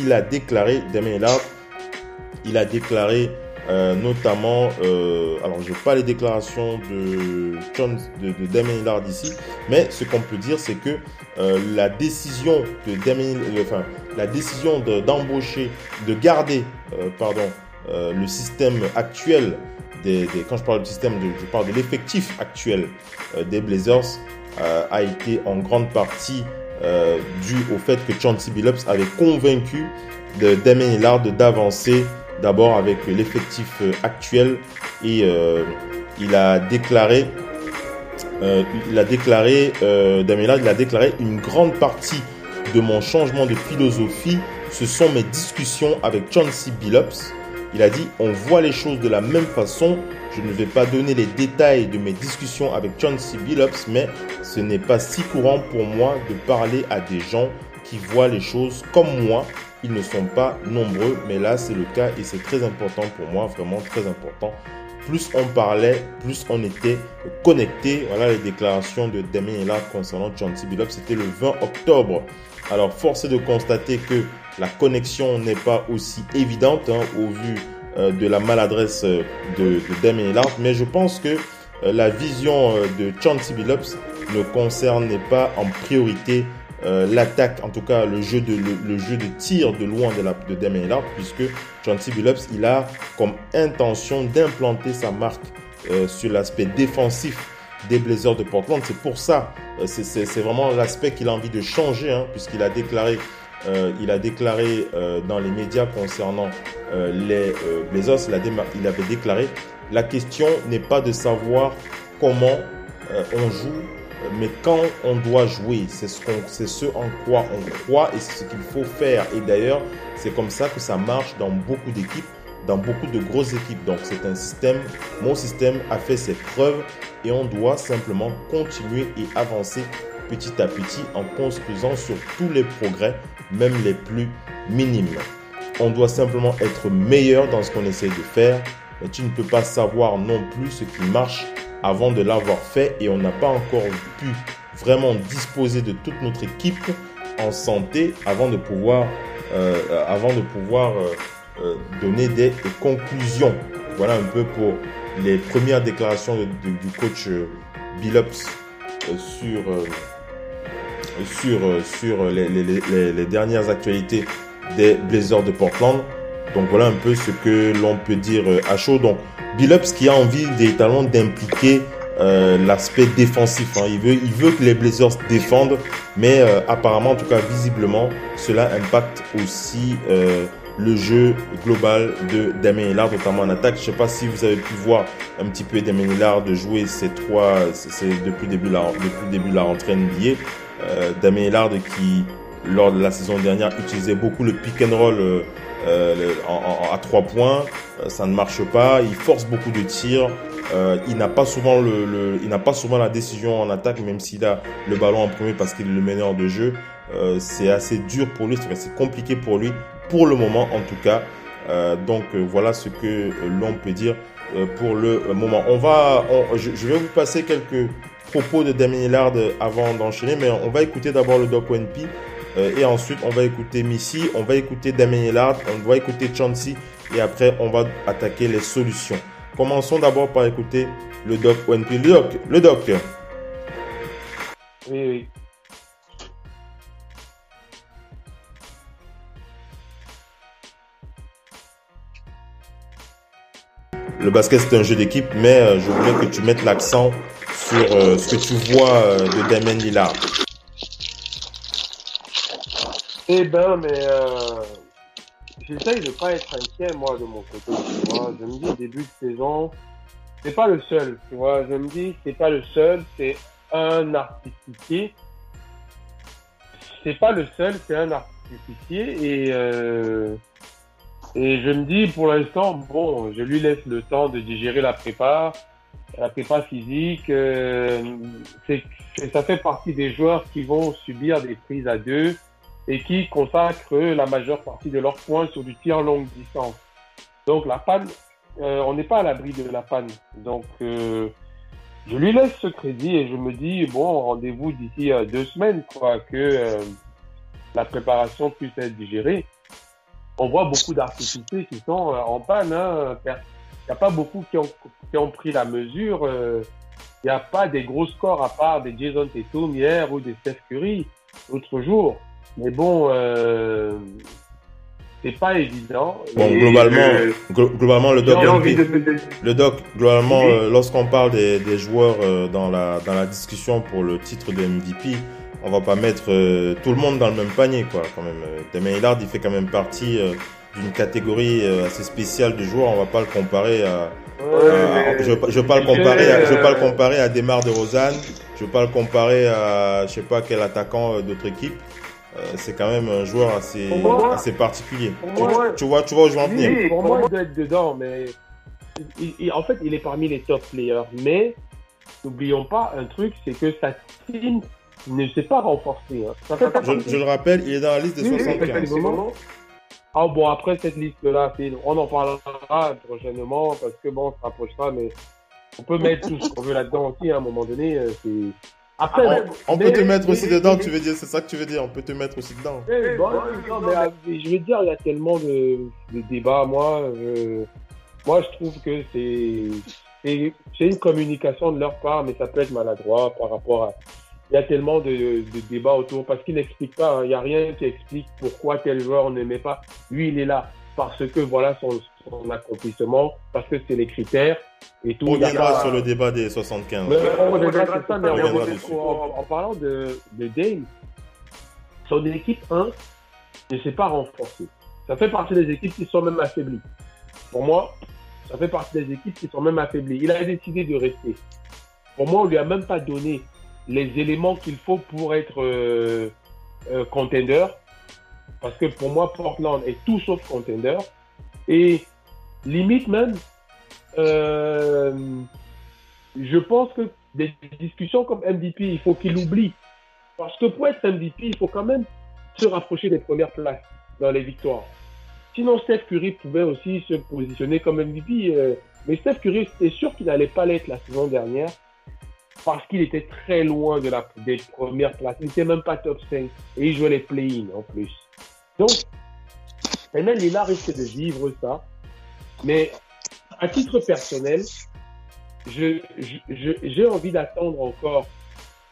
A: il a déclaré Damien Lillard, il a déclaré euh, notamment, euh, alors je n'ai pas les déclarations de, John, Damien Lillard ici, mais ce qu'on peut dire, c'est que euh, la décision de Damien, enfin, la décision d'embaucher, de, de, garder, pardon, le système actuel des, quand je parle du système, de, je parle de l'effectif actuel des Blazers, a été en grande partie dû au fait que Chauncey Billups avait convaincu de Damien Lillard d'avancer d'abord avec l'effectif actuel et, euh, il a déclaré, euh, il a déclaré, euh, il a déclaré une grande partie de mon changement de philosophie, ce sont mes discussions avec Chauncey Billups. Il a dit, on voit les choses de la même façon. Je ne vais pas donner les détails de mes discussions avec Chauncey Billups, mais ce n'est pas si courant pour moi de parler à des gens qui voient les choses comme moi. Ils ne sont pas nombreux, mais là c'est le cas et c'est très important pour moi, vraiment très important. Plus on parlait, plus on était connecté. Voilà les déclarations de Damien Hillard concernant Chauncey Billups. C'était le 20 octobre. Alors, force est de constater que la connexion n'est pas aussi évidente hein, au vu euh, de la maladresse euh, de, Damien Hillard, mais je pense que euh, la vision de Chauncey Billups ne concernait pas en priorité euh, l'attaque, en tout cas le jeu de, le, le jeu de tir de loin de, la, de Damien Lillard, puisque Chauncey Billups, il a comme intention d'implanter sa marque euh, sur l'aspect défensif des Blazers de Portland. C'est pour ça, euh, c'est- vraiment l'aspect qu'il a envie de changer, hein, puisqu'il a déclaré, euh, il a déclaré dans les médias concernant les Blazers, il, il avait déclaré, la question n'est pas de savoir comment on joue, mais quand on doit jouer, c'est ce, en quoi on croit et c'est ce qu'il faut faire. Et d'ailleurs, c'est comme ça que ça marche dans beaucoup d'équipes, dans beaucoup de grosses équipes. Donc c'est un système, mon système a fait ses preuves et on doit simplement continuer et avancer petit à petit en construisant sur tous les progrès, même les plus minimes. On doit simplement être meilleur dans ce qu'on essaie de faire, mais tu ne peux pas savoir non plus ce qui marche avant de l'avoir fait et on n'a pas encore pu vraiment disposer de toute notre équipe en santé avant de pouvoir, euh, avant de pouvoir euh, euh, donner des, conclusions. Voilà un peu pour les premières déclarations du coach Billups sur, sur, sur les dernières actualités des Blazers de Portland. Donc voilà un peu ce que l'on peut dire euh, à chaud. Donc Billups qui a envie véritablement d'impliquer euh, l'aspect défensif. hein. Il, veut, que les Blazers défendent, mais euh, apparemment, en tout cas visiblement, cela impacte aussi le jeu global de Damien Hillard, notamment en attaque. Je sais pas si vous avez pu voir un petit peu Damien Hillard jouer ces trois, depuis le début de la, depuis début la rentrée NBA. Damien Hillard qui, lors de la saison dernière, utilisait beaucoup le pick and roll euh, en- en- à trois points. Euh, ça ne marche pas. Il force beaucoup de tirs. Euh, il n'a pas souvent le, le- il n'a pas souvent la décision en attaque, même s'il a le ballon en premier parce qu'il est le meneur de jeu. Euh, c'est assez dur pour lui, c'est compliqué pour lui pour le moment en tout cas. Euh, donc euh, voilà ce que l'on peut dire pour le moment. On va, on- je, je vais vous passer quelques propos de Damien Hillard avant d'enchaîner, mais on va écouter d'abord le Doc ONP euh, et ensuite on va écouter Missy, on va écouter Damien Hillard, on va écouter Chauncey et après on va attaquer les solutions. Commençons d'abord par écouter le Doc ONP. Le Doc, le Doc.
E: Oui, oui.
A: Le basket c'est un jeu d'équipe, mais euh, je voulais que tu mettes l'accent sur euh, ce que tu vois euh, de Damien Lillard.
E: Eh ben, mais euh, j'essaye de pas être inquiet, moi, de mon côté. Tu vois. Je me dis, début de saison, c'est pas le seul. Tu vois, je me dis, c'est pas le seul, c'est un artificier. C'est pas le seul, c'est un artificier. Et, euh, et je me dis, pour l'instant, bon, je lui laisse le temps de digérer la prépa, la prépa physique. euh, ça fait partie des joueurs qui vont subir des prises à deux et qui consacrent la majeure partie de leurs points sur du tir longue distance. Donc la panne, euh, on n'est pas à l'abri de la panne. Donc euh, je lui laisse ce crédit et je me dis bon rendez-vous d'ici euh, deux semaines quoi que euh, la préparation puisse être digérée. On voit beaucoup d'artificiers qui sont euh, en panne. hein. Il n'y a pas beaucoup qui ont, qui ont pris la mesure. Il n'y a pas des gros scores à part des Jason Tatum hier ou des Steph Curry l'autre jour. Mais bon, euh, c'est pas évident.
A: Bon, globalement,
E: euh,
A: glo- globalement le Doc
E: envie de- de- de-
A: Le doc, globalement,
E: Oui.
A: euh, lorsqu'on parle des, des joueurs euh, dans, la, dans la discussion pour le titre de MVP, on va pas mettre tout le monde dans le même panier, quoi, quand même. Damien Hillard, il fait quand même partie d'une catégorie assez spéciale de joueurs. On va pas le comparer à, je ne veux pas le comparer, à, je veux pas le comparer à Demar de Rosanne. Je veux pas le comparer à, je sais pas quel attaquant d'autre équipe. Euh, c'est quand même un joueur assez,
E: moi-
A: assez particulier. Tu, vois, tu vois où je veux en venir.
E: Pour moi, il doit être dedans, mais il- il- en fait, il est parmi les top players. Mais n'oublions pas un truc, c'est que sa team ne s'est pas renforcée. hein. Ça
A: Je, le rappelle, il est dans la liste des
E: Oui, oui,
A: 75.
E: effectivement. Ah bon, après cette liste-là, on en parlera prochainement parce que bon, on se rapprochera, mais on peut mettre tout ce qu'on veut là-dedans aussi à un moment donné. euh, c'est... Après,
A: On,
E: mais-
A: on peut
E: mais-
A: te mettre aussi
E: mais-
A: dedans,
E: mais-
A: tu veux dire, c'est ça que tu veux dire, on peut te mettre aussi dedans.
E: bon, non, mais, euh, je veux dire, il y a tellement de, de débats. Moi, je, moi, je trouve que c'est, une communication de leur part, mais ça peut être maladroit par rapport à. Il y a tellement de, de débats autour parce qu'ils n'expliquent pas. hein. Il n'y a rien qui explique pourquoi tel joueur ne met pas. Lui, il est là parce que voilà son, son accomplissement, parce que c'est les critères et tout.
A: On reviendra
E: pas-
A: sur le débat des 75.
E: mais on reviendra sur ça, mais
A: On
E: en, en parlant de, de Dame, son équipe 1 ne s'est pas renforcée. Ça fait partie des équipes qui sont même affaiblies. Pour moi, ça fait partie des équipes qui sont même affaiblies. Il a décidé de rester. Pour moi, on lui a même pas donné les éléments qu'il faut pour être euh, euh, contender. Parce que pour moi, Portland est tout sauf contender. Et limite même, euh, je pense que des discussions comme MVP, il faut qu'il oublie. Parce que pour être MVP, il faut quand même se rapprocher des premières places dans les victoires. Sinon, Steph Curry pouvait aussi se positionner comme MVP. euh, mais Steph Curry, c'est sûr qu'il n'allait pas l'être la saison dernière parce qu'il était très loin de la, des premières places. Il n'était même pas top 5 et il jouait les play-in en plus. Donc, maintenant, Lillard risque de vivre ça. Mais à titre personnel, j'ai envie d'attendre encore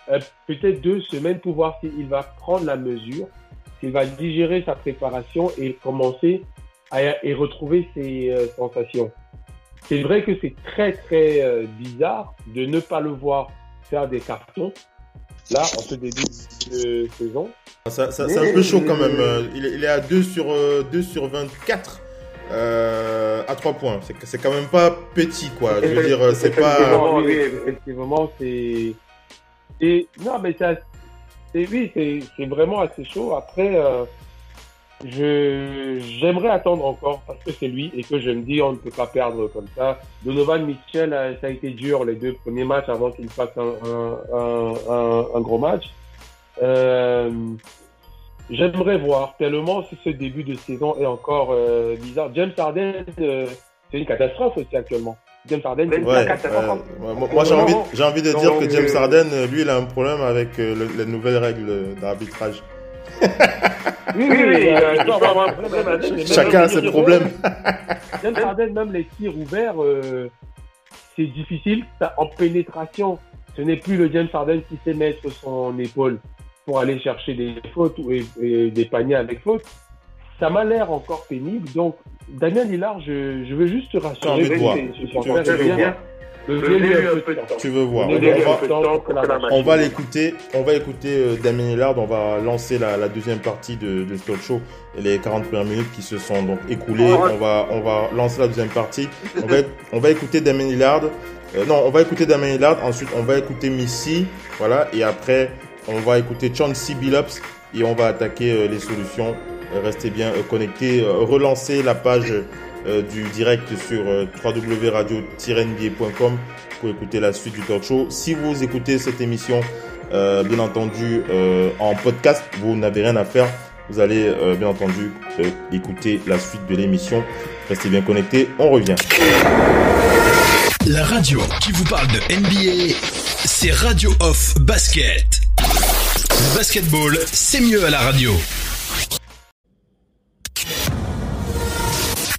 E: euh, peut-être deux semaines pour voir s'il va prendre la mesure, s'il va digérer sa préparation et commencer à et retrouver ses euh, sensations. C'est vrai que c'est très très euh, bizarre de ne pas le voir faire des cartons là en ce début de saison.
A: Ça- ça- c'est un peu chaud quand même. euh, Il est, il est à 2 sur, euh, 2 sur 24 euh, à 3 points. C'est c'est quand même pas petit, quoi. Je veux dire, euh, c'est pas.
E: Oui, effectivement, c'est. Et non, mais ça, c'est oui, c'est c'est vraiment assez chaud. Après, euh, je j'aimerais attendre encore parce que c'est lui et que je me dis on ne peut pas perdre comme ça. Donovan Mitchell, euh, ça a été dur les deux premiers matchs avant qu'il fasse un, un, un, gros match. Euh, J'aimerais voir tellement si ce début de saison est encore euh, bizarre. James Harden, euh, c'est une catastrophe aussi actuellement. James Harden, c'est une
A: Ouais,
E: catastrophe.
A: euh, moi, moi, j'ai envie, j'ai envie de dire que James Harden, lui, il a un problème avec euh, le- les nouvelles règles d'arbitrage.
E: Oui, oui, oui. euh, il peut avoir un problème avec- mais même
A: Chacun a ses problèmes.
E: James Harden, même les tirs ouverts, euh, c'est difficile. Ça, en pénétration, ce n'est plus le James Harden qui sait mettre son épaule pour aller chercher des fautes ou- et, et des paniers avec faute. Ça m'a l'air encore pénible. Donc, Damien Lillard, je, je veux juste te rassurer.
A: Voir.
E: c'est- c'est-
A: Tu- veux voir. On va- l'écouter, on va écouter euh, Damien Lillard, on va lancer la, la deuxième partie de, de talk show, les 40 premières minutes qui se sont donc écoulées, on va, on va lancer la deuxième partie, on va, on va écouter Damien Lillard, Euh, non, on va écouter Damien Lillard, ensuite on va écouter Missy, voilà, et après on va écouter Chauncey Billups et on va attaquer euh, les solutions, restez bien connectés, relancez la page euh, du direct sur euh, www.radio-nba.com pour écouter la suite du talk show. Si vous écoutez cette émission, euh, bien entendu, en podcast, vous n'avez rien à faire. Vous allez, bien entendu, écouter la suite de l'émission. Restez bien connectés. On revient.
C: La radio qui vous parle de NBA, c'est Radio Off Basket. Le basketball, c'est mieux à la radio.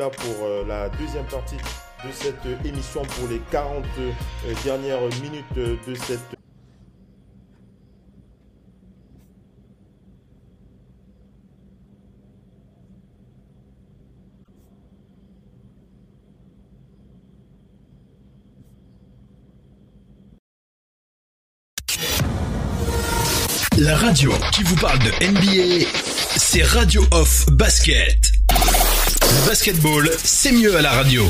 A: Là pour euh, la deuxième partie de cette émission pour les 40 euh, dernières minutes de cette
C: La radio qui vous parle de NBA, c'est Radio Off Basket. Basketball, c'est mieux à la radio.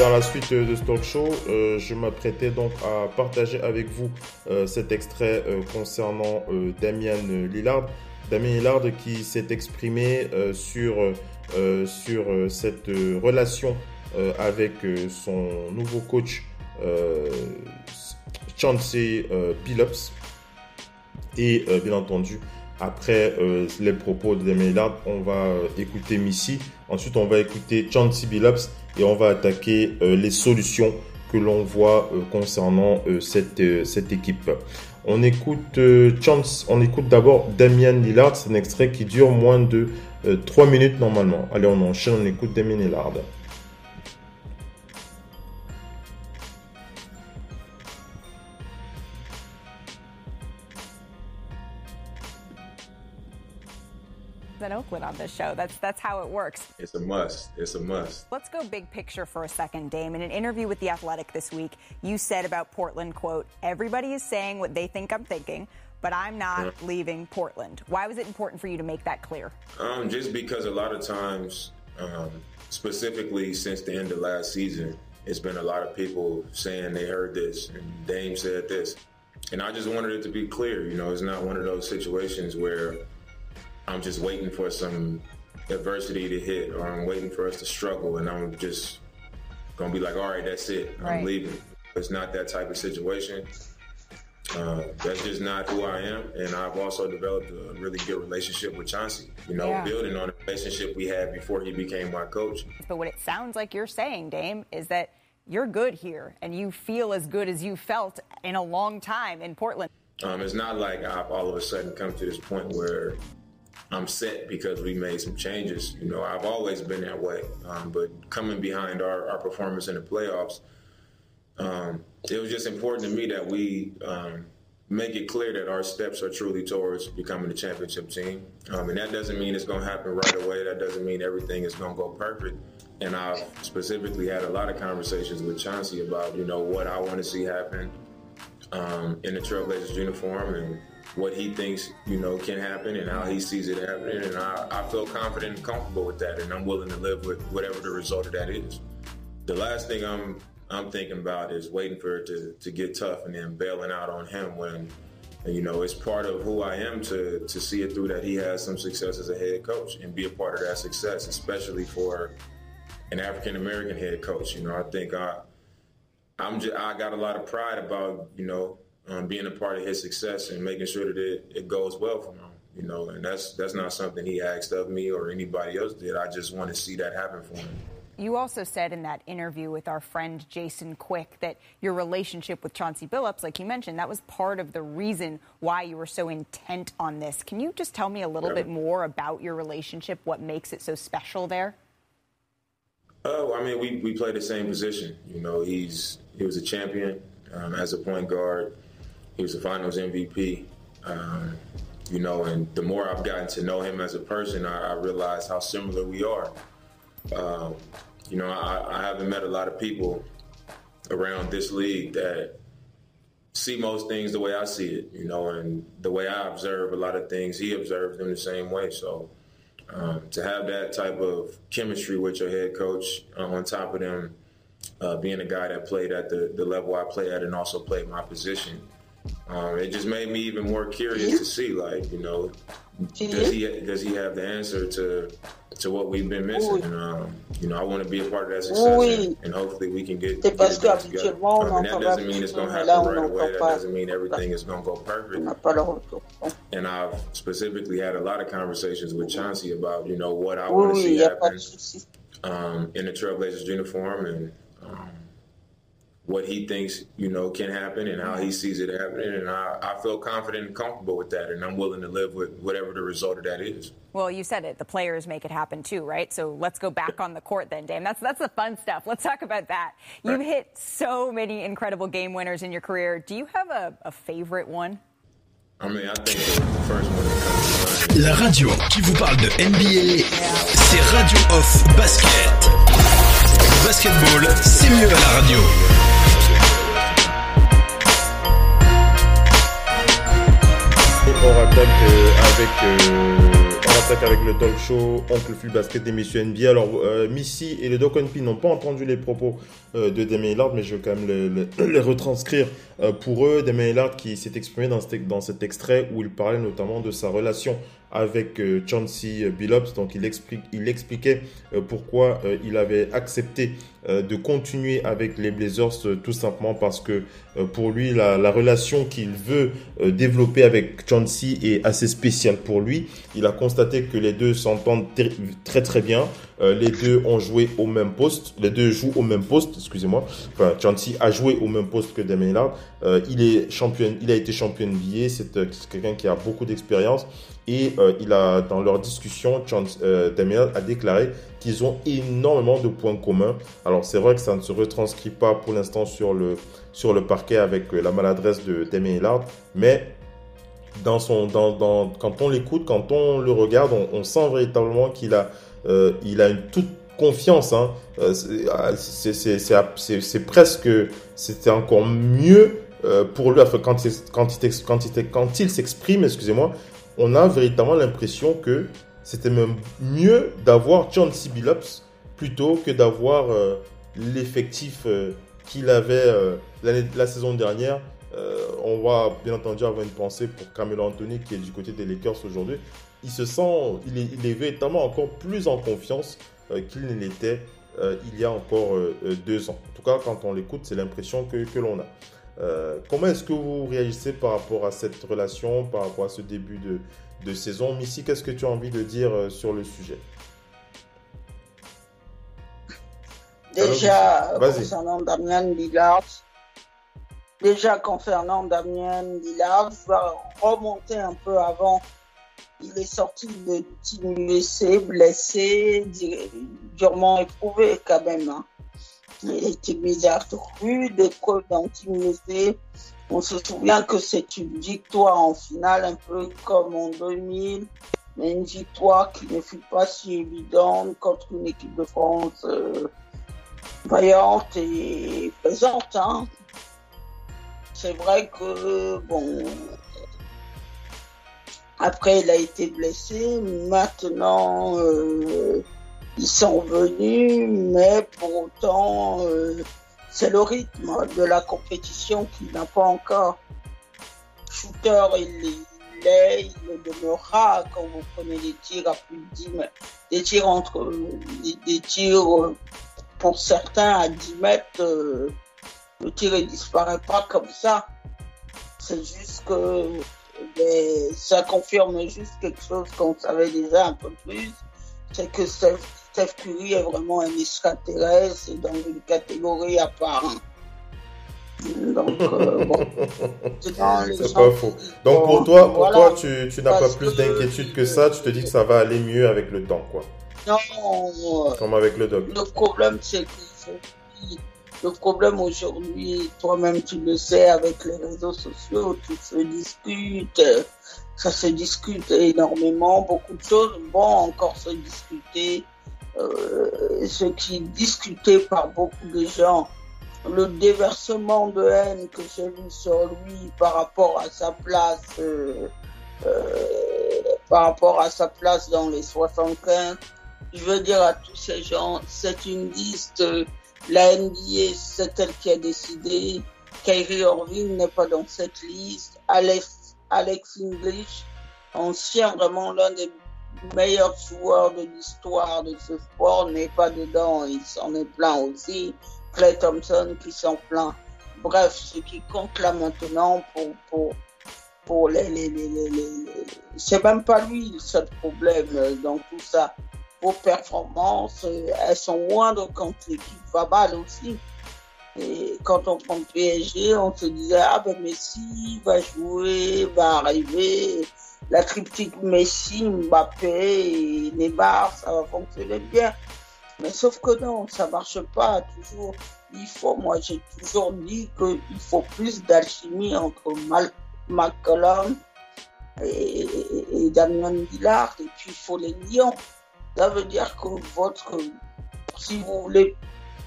A: Dans la suite euh, de ce talk show. Euh, je m'apprêtais donc à partager avec vous euh, cet extrait concernant Damien Lillard. Damien Lillard qui s'est exprimé sur, sur cette relation avec son nouveau coach Chauncey euh, Billups. Et bien entendu, après euh, les propos de Damien Lillard, on va euh, écouter Missy. Ensuite, on va écouter Chauncey Billups et on va attaquer euh, les solutions que l'on voit euh, concernant euh, cette, euh, cette équipe. On écoute Chance, on écoute d'abord Damien Lillard, c'est un extrait qui dure moins de euh, 3 minutes normalement. Allez, on enchaîne, on écoute Damien Lillard.
F: Oakland on this show. That's that's how it works.
G: It's a must. It's a must.
F: Let's go big picture for a second, Dame. In an interview with The Athletic this week, you said about Portland, quote, everybody is saying what they think I'm thinking, but I'm not leaving Portland. Why was it important for you to make that clear?
G: Um, just because a lot of times, um, specifically since the end of last season, it's been a lot of people saying they heard this and Dame said this. And I just wanted it to be clear, you know, it's not one of those situations where I'm just waiting for some adversity to hit or I'm waiting for us to struggle and I'm just gonna be like, all right, that's it. I'm
F: Right.
G: leaving. It's not that type of situation. Uh, that's just not who I am, and I've also developed a really good relationship with Chauncey. You know,
F: Yeah.
G: building on the relationship we had before he became my coach.
F: But what it sounds like you're saying, Dame, is that you're good here and you feel as good as you felt in a long time in Portland.
G: Um, it's not like I've all of a sudden come to this point where I'm set because we made some changes. You know, I've always been that way. Um, but coming behind our, our performance in the playoffs, um, it was just important to me that we um, make it clear that our steps are truly towards becoming a championship team. Um, and that doesn't mean it's going to happen right away. That doesn't mean everything is going to go perfect. And I've specifically had a lot of conversations with Chauncey about, you know, what I want to see happen um, in the Trailblazers uniform and what he thinks, you know, can happen and how he sees it happening. And I, I feel confident and comfortable with that. And I'm willing to live with whatever the result of that is. The last thing I'm I'm thinking about is waiting for it to, to get tough and then bailing out on him when you know it's part of who I am to to see it through that he has some success as a head coach and be a part of that success, especially for an African American head coach. You know, I think I I'm just I got a lot of pride about you know um, being a part of his success and making sure that it, it goes well for him. You know, and that's that's not something he asked of me or anybody else did. I just want to see that happen for him.
F: You also said in that interview with our friend Jason Quick that your relationship with Chauncey Billups, like you mentioned, that was part of the reason why you were so intent on this. Can you just tell me a little
G: Yeah.
F: bit more about your relationship, what makes it so special there?
G: Oh, I mean, we, we play the same position. You know, he's he was a champion um, as a point guard. He was a Finals MVP. Um, you know, and the more I've gotten to know him as a person, I, I realize how similar we are. Um, you know, I, I haven't met a lot of people around this league that see most things the way I see it. You know, and the way I observe a lot of things, he observes them the same way. So um, to have that type of chemistry with your head coach uh, on top of them uh, being a guy that played at the, the level I play at and also played my position, um, it just made me even more curious to see, like, you know, does he does he have the answer to to what we've been missing? And, um, you know, I want to be a part of that success, and, and hopefully we can get. Get it together. Um, and that doesn't mean it's going to happen right away. That doesn't mean everything is going to go perfect.
D: On n'a pas le retour.
G: And I've specifically had a lot of conversations with Chauncey about, you know, what I want to see
D: n'y a pas
G: happen um, in the Trailblazers uniform and um, what he thinks, you know, can happen and how he mm-hmm. sees it happening. And I, I feel confident and comfortable with that. And I'm willing to live with whatever the result of that is.
F: Well, you said it. The players make it happen too, right? So let's go back on the court then, Dame. That's that's the fun stuff. Let's talk about that. You've hit so many incredible game winners in your career. Do you have a, a favorite one?
G: I mean, I think the, the first one that comes to mind.
C: La radio qui vous parle de NBA, c'est Radio Off Basket. Basketball, c'est mieux à la radio.
A: On attaque euh, avec euh, avec le talk show Oncle Phil Basket d'émission NBA. Alors euh, Missy et le Doc P n'ont pas entendu les propos euh, de Damien Lillard, mais je vais quand même [clears throat] les, retranscrire pour eux. Damien Lillard qui s'est exprimé dans, cet- dans cet extrait où il parlait notamment de sa relation avec Chauncey Billups. Donc il explique, il expliquait pourquoi il avait accepté de continuer avec les Blazers euh, tout simplement parce que euh, pour lui la, la relation qu'il veut euh, développer avec Chauncey est assez spéciale pour lui. Il a constaté que les deux s'entendent très très bien. Euh, les deux ont joué au même poste. Les deux jouent au même poste, excusez-moi. Enfin, Chauncey a joué au même poste que Damien Lillard. Euh, il est champion, il a été champion NBA. Euh, c'est quelqu'un qui a beaucoup d'expérience. Et euh, il a, dans leur discussion, Chauncey, euh, a déclaré qu'ils ont énormément de points communs. Alors c'est vrai que ça ne se retranscrit pas pour l'instant sur le sur le parquet avec euh, la maladresse de Damien Lillard, mais dans son, dans, quand on l'écoute, quand on le regarde, on, sent véritablement qu'il a, euh, a une toute confiance. Hein. C'est- presque, c'était encore mieux pour lui quand il s'exprime, excusez-moi, on a véritablement l'impression que c'était même mieux d'avoir Chauncey Billups plutôt que d'avoir euh, l'effectif euh, qu'il avait euh, la saison dernière. On va bien entendu avoir une pensée pour Camelo Anthony qui est du côté des Lakers aujourd'hui. Il se sent, il est, véritablement encore plus en confiance qu'il ne l'était il y a encore deux ans. En tout cas, quand on l'écoute, c'est l'impression que l'on a. Euh, comment est-ce que vous réagissez par rapport à cette relation, par rapport à ce début de, de saison? Missy, qu'est-ce que tu as envie de dire euh, sur le sujet?
D: Déjà, concernant Damien Lillard, déjà concernant Damien Lillard, je vais remonter un peu avant. Il est sorti de Team blessé, di- durement éprouvé quand même. hein. Mis à dans Team USA. On se souvient que c'est une victoire en finale, un peu comme en 2000, mais une victoire qui ne fut pas si évidente contre une équipe de France euh, vaillante et présente. Hein. C'est vrai que, bon, après il a été blessé, maintenant euh, ils sont venus, mais pour autant, euh, c'est le rythme de la compétition qu'il n'a pas encore. Shooter, il l'est, il le demeurera quand vous prenez des tirs à plus de 10 mètres. des tirs entre des, tirs euh, pour certains à 10 mètres. euh, le tir ne disparaît pas comme ça. C'est juste que ça confirme juste quelque chose qu'on savait déjà un peu plus. C'est que Steph, Steph Curry est vraiment un extraterrestre, dans une catégorie à part. Donc, euh, bon. [laughs] C'est
A: pas faux. Donc pour toi, pour
D: voilà.
A: toi, tu, tu n'as pas plus d'inquiétude que ça. Tu te dis que ça va aller mieux avec le temps, quoi.
D: Non,
A: Comme avec le doc.
D: Le problème, c'est que le problème aujourd'hui, toi-même tu le sais, avec les réseaux sociaux, tout se discute, ça se discute énormément, beaucoup de choses vont encore se discuter. Euh, ce qui est discuté par beaucoup de gens, le déversement de haine que j'ai vu sur lui par rapport à sa place, euh, euh, par rapport à sa place dans les 75, je veux dire à tous ces gens, c'est une liste, la NBA, c'est elle qui a décidé. Kyrie Irving n'est pas dans cette liste. Alex, Alex English, ancien vraiment l'un des meilleurs joueurs de l'histoire de ce sport, n'est pas dedans. Il s'en est plein aussi. Clay Thompson qui s'en plaint. Bref, ce qui compte là maintenant pour, pour, pour les, les, les, les, c'est même pas lui le seul problème dans tout ça. Vos performances, elles sont moindres quand l'équipe va mal aussi. Et quand on prend le PSG, on se disait, ah ben Messi va jouer, va arriver. La triptyque Messi, Mbappé et Neymar, ça va fonctionner bien. Mais sauf que non, ça marche pas toujours. Il faut, moi j'ai toujours dit qu'il faut plus d'alchimie entre Mal McCollum et, et, Damien et puis il faut les lions. Ça veut dire que votre, si vous voulez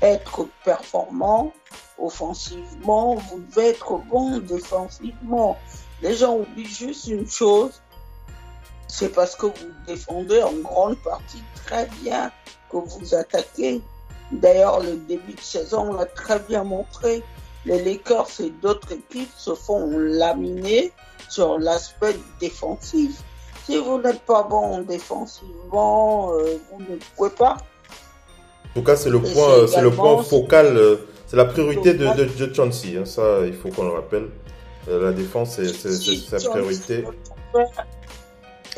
D: être performant offensivement, vous devez être bon défensivement. Les gens oublient juste une chose, c'est parce que vous défendez en grande partie très bien que vous attaquez. D'ailleurs, le début de saison l'a très bien montré. Les Lakers et d'autres équipes se font laminer sur l'aspect défensif. Si vous n'êtes pas bon défensivement, euh, vous ne pouvez pas.
A: En tout cas, c'est le point,
D: c'est
A: c'est le
D: également-
A: point focal, euh, c'est la priorité de, de, de Chauncey, hein, ça, il faut qu'on le rappelle. Euh, La défense, c'est c'est- c'est sa priorité.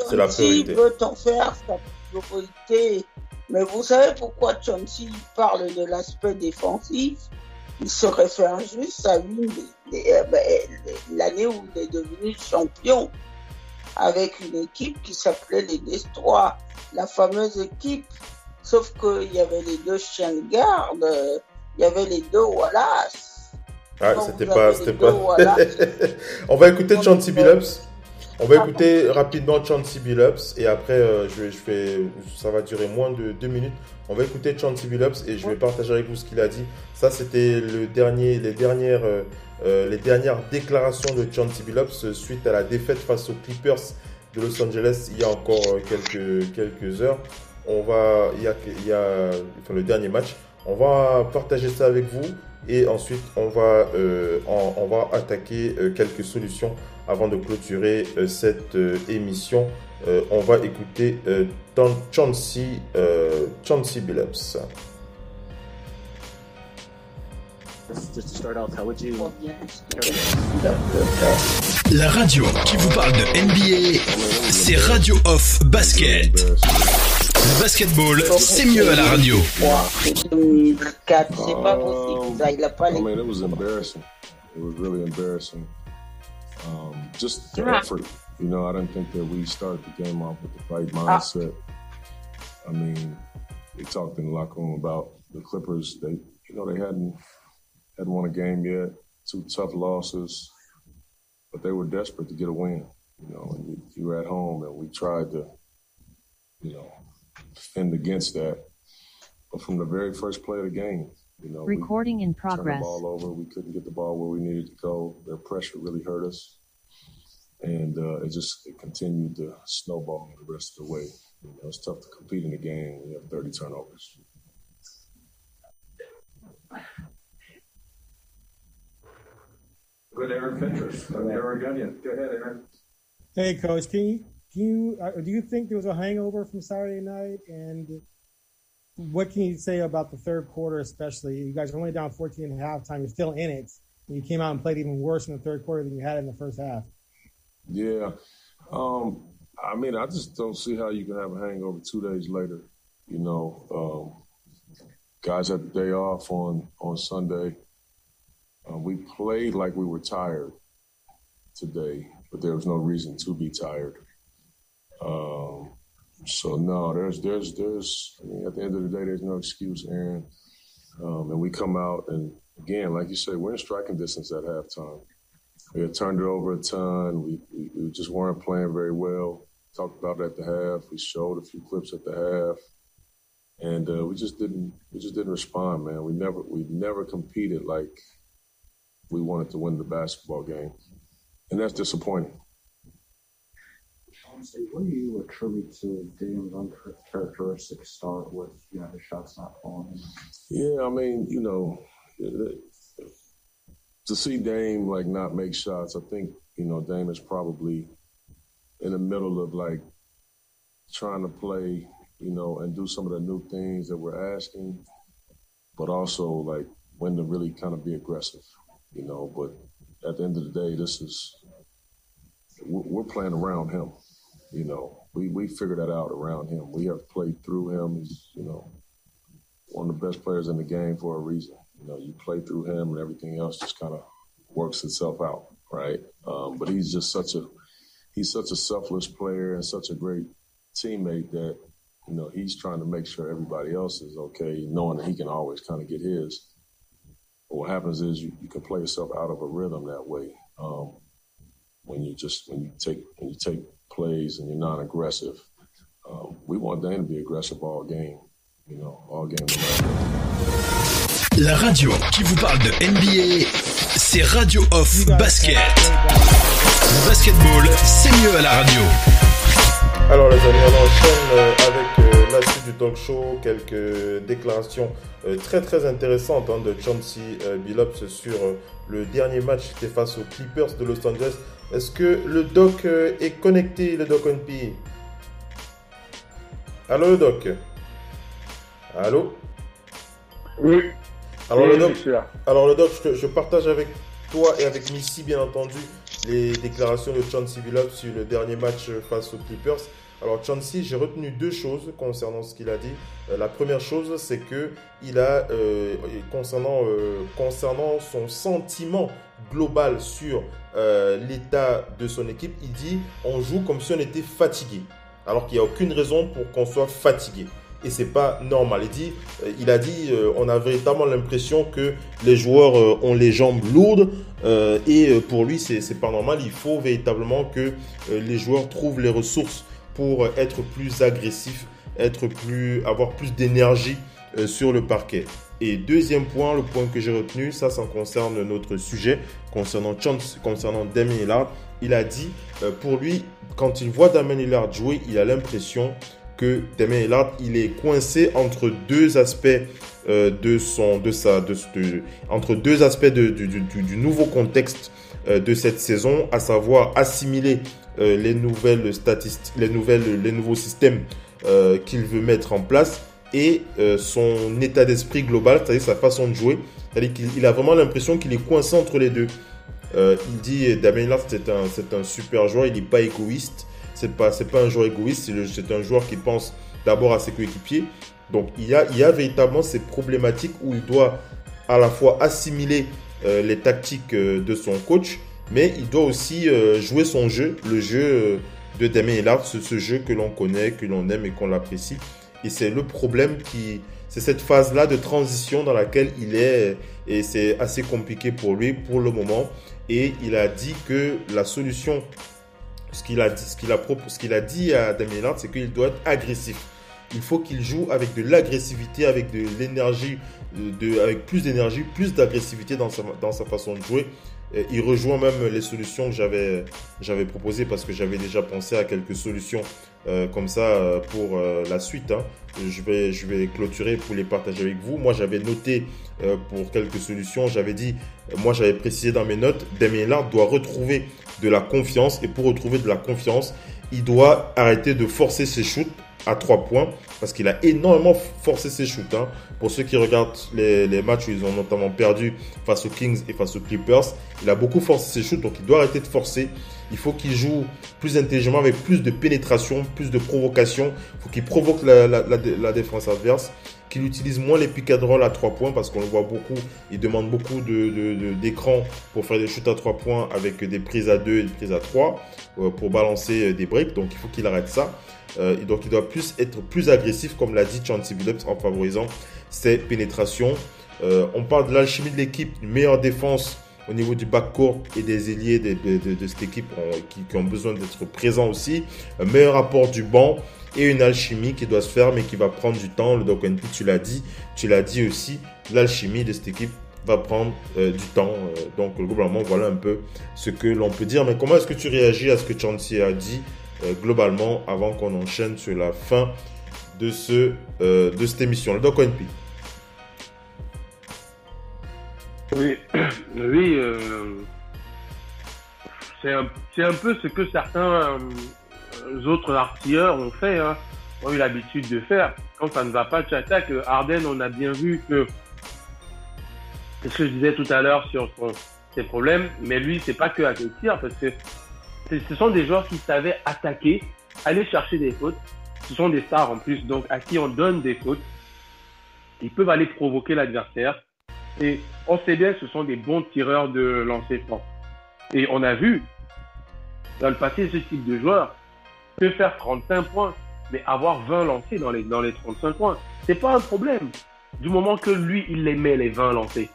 A: C'est la priorité.
D: veut en faire sa priorité. Mais vous savez pourquoi Chauncey parle de l'aspect défensif? Il se réfère juste à euh, ben, l'année où il est devenu champion avec une équipe qui s'appelait les Destrois, la fameuse équipe. Sauf qu'il y avait les deux chiens de garde, il y avait les deux Wallace.
A: Ah, c'était pas, c'était pas. [laughs] On va écouter Chauncey Billups. On va
D: Ah.
A: écouter rapidement Chauncey Billups et après, euh, je je vais, ça va durer moins de deux minutes. On va écouter Chauncey Billups et je vais partager avec vous ce qu'il a dit. Ça, c'était le dernier, les dernières, euh, euh, les dernières déclarations de Chauncey Billups suite à la défaite face aux Clippers de Los Angeles il y a encore quelques, quelques heures. On va, il y a, il y a enfin, le dernier match. On va partager ça avec vous et ensuite on va, euh, on, on va attaquer quelques solutions avant de clôturer euh, cette euh, émission. Euh, on va écouter euh, Chauncey, euh, Chauncey Billups.
H: Just, just to start out, how would you?
C: La radio qui vous parle de NBA, c'est Radio Off Basket. Le basketball, c'est mieux à la radio.
D: 2004, c'est pas possible. Ça, il a pas
I: I
D: les
I: Um, just the
D: Yeah.
I: effort. You know, I don't think that we started the game off with the right mindset. I mean, we talked in the locker room about the Clippers. They, you know, they hadn't hadn't won a game yet. Two tough losses, but they were desperate to get a win. You know, and you, you were at home, and we tried to, you know, defend against that. But from the very first play of the game, you know, we-
J: Recording in
I: turned
J: progress.
I: the ball over. We couldn't get the ball where we needed to go. Their pressure really hurt us, and uh, it just it continued to snowball the rest of the way. You know, it's tough to compete in the game when you have 30 turnovers.
K: Good, Aaron Fentress. Aaron Gunyon. Go ahead, Aaron.
L: Hey, Coach, can you
J: can you uh, do you think there was a hangover from Saturday night? And what can you say about the third quarter, especially? You guys are only down 14 at halftime. You're still in it. You came out and played even worse in the third quarter than you had in the first half.
I: Yeah. Um, I mean, I just don't see how you can have a hangover two days later. You know, um, guys had the day off on on Sunday. Uh, we played like we were tired today, but there was no reason to be tired. Um, so no, there's there's there's I mean, at the end of the day, there's no excuse, Aaron. Um, and we come out and again, like you said, we're in striking distance at halftime. We had turned it over a ton. We, we, we just weren't playing very well. Talked about it at the half. We showed a few clips at the half, and uh, we just didn't we just didn't respond, man. We never we never competed like we wanted to win the basketball game, and that's disappointing.
K: What do you attribute to Dame's uncharacteristic start with you know his shots not falling?
I: Yeah, I mean, you know, to see Dame like not make shots, I think you know Dame is probably in the middle of like trying to play, you know, and do some of the new things that we're asking, but also like when to really kind of be aggressive, you know. But at the end of the day, this is we're playing around him, you know. We we figured that out around him. We have played through him. He's you know one of the best players in the game for a reason. You know, you play through him, and everything else just kind of works itself out, right? Um, but he's just such a he's such a selfless player and such a great teammate that you know he's trying to make sure everybody else is okay, knowing that he can always kind of get his. But what happens is you, you can play yourself out of a rhythm that way um, when you just when you take when you take plays and you're not aggressive. Um, we want Dan to be aggressive all game, you know, all game.
C: La radio qui vous parle de NBA, c'est Radio Off Basket. Le basketball, c'est mieux à la radio.
A: Alors les amis, on enchaîne euh, avec euh, la suite du talk show, quelques déclarations euh, très très intéressantes hein, de Chauncey Billups sur le dernier match qui était face aux Clippers de Los Angeles. Est-ce que le doc euh, est connecté, le doc NP Allô le doc? Allô?
E: Oui.
A: Alors
E: Oui,
A: le doc,
E: je suis là.
A: alors le doc, je, je partage avec toi et avec Missy bien entendu les déclarations de Chauncey Billups sur le dernier match face aux Clippers. Alors Chauncey, j'ai retenu deux choses concernant ce qu'il a dit. Euh, la première chose, c'est que il a euh, concernant euh, concernant son sentiment global sur euh, l'état de son équipe, il dit on joue comme si on était fatigué, alors qu'il n'y a aucune raison pour qu'on soit fatigué et c'est pas normal. Il dit, euh, il a dit, euh, on a véritablement l'impression que les joueurs ont les jambes lourdes et pour lui c'est pas normal. Il faut véritablement que les joueurs trouvent les ressources pour être plus agressifs, avoir plus d'énergie sur le parquet. Et deuxième point, le point que j'ai retenu, ça, ça concerne notre sujet concernant Chance, concernant Damien Lillard. Il a dit, euh, pour lui, quand il voit Damien Lillard jouer, il a l'impression que Damien Lillard, il est coincé entre deux aspects euh, de son, de sa, de, entre deux aspects de- du, nouveau contexte euh, de cette saison, à savoir assimiler les nouvelles statistiques, les nouvelles, les nouveaux systèmes qu'il veut mettre en place et euh, son état d'esprit global, c'est-à-dire sa façon de jouer. C'est-à-dire qu'il il a vraiment l'impression qu'il est coincé entre les deux. Euh, il dit Damien Lillard c'est un, un super joueur, il n'est pas égoïste. C'est pas, pas un joueur égoïste, c'est, un joueur qui pense d'abord à ses coéquipiers. Donc il y a, il a véritablement ces problématiques où il doit à la fois assimiler euh, les tactiques euh, de son coach, mais il doit aussi euh, jouer son jeu, le jeu euh, de Damien Lillard, ce, ce jeu que l'on connaît, que l'on aime et qu'on l'apprécie. Et c'est le problème qui, c'est cette phase-là de transition dans laquelle il est, et c'est assez compliqué pour lui pour le moment. Et il a dit que la solution, ce qu'il a dit, ce qu'il a, ce qu'il a dit à Damien Lillard, c'est qu'il doit être agressif. Il faut qu'il joue avec de l'agressivité, avec de l'énergie, avec plus d'énergie, plus d'agressivité dans sa, dans sa façon de jouer. Il rejoint même les solutions que j'avais proposées parce que j'avais déjà pensé à quelques solutions euh, comme ça euh, pour euh, la suite. hein. Je vais, clôturer pour les partager avec vous. Moi, j'avais noté pour quelques solutions. J'avais dit, moi, j'avais précisé dans mes notes, Damien Lillard doit retrouver de la confiance et pour retrouver de la confiance, il doit arrêter de forcer ses shoots à 3 points parce qu'il a énormément forcé ses shoots. Hein. Pour ceux qui regardent les, les, matchs où ils ont notamment perdu face aux Kings et face aux Clippers, il a beaucoup forcé ses shoots, donc il doit arrêter de forcer. Il faut qu'il joue plus intelligemment, avec plus de pénétration, plus de provocation. Il faut qu'il provoque la, défense adverse, qu'il utilise moins les pick à 3 points parce qu'on le voit beaucoup. Il demande beaucoup d'écran pour faire des shoots à 3 points avec des prises à 2 et des prises à 3 euh, pour balancer des breaks. Donc il faut qu'il arrête ça. Euh, donc il doit plus être plus agressif, comme l'a dit Chancy Billups, en favorisant ses pénétrations. Euh, on parle de l'alchimie de l'équipe, une meilleure défense au niveau du backcourt et des ailiers de, cette équipe qui, qui, ont besoin d'être présents aussi. Un meilleur apport du banc et une alchimie qui doit se faire mais qui va prendre du temps. Le Doc tu l'as dit, tu l'as dit aussi, l'alchimie de cette équipe va prendre euh, du temps. Euh, donc globalement, voilà un peu ce que l'on peut dire. Mais comment est-ce que tu réagis à ce que Chancy a dit euh, globalement avant qu'on enchaîne sur la fin de, euh, de cette émission? Le Doc NP.
E: Oui, oui euh, c'est un, un, peu ce que certains euh, autres artilleurs ont fait, hein, ont eu l'habitude de faire. Quand ça ne va pas, tu attaques. Arden, on a bien vu que, c'est ce que je disais tout à l'heure sur son, ses problèmes, mais lui, c'est pas que à tes tirs, parce que ce sont des joueurs qui savaient attaquer, aller chercher des fautes. Ce sont des stars en plus, donc à qui on donne des fautes. Ils peuvent aller provoquer l'adversaire. Et on sait bien que ce sont des bons tireurs de lancer franc. Et on a vu, dans le passé, ce type de joueur peut faire 35 points, mais avoir 20 lancés dans les, dans les 35 points. C'est pas un problème. Du moment que lui, il les met, les 20 lancés.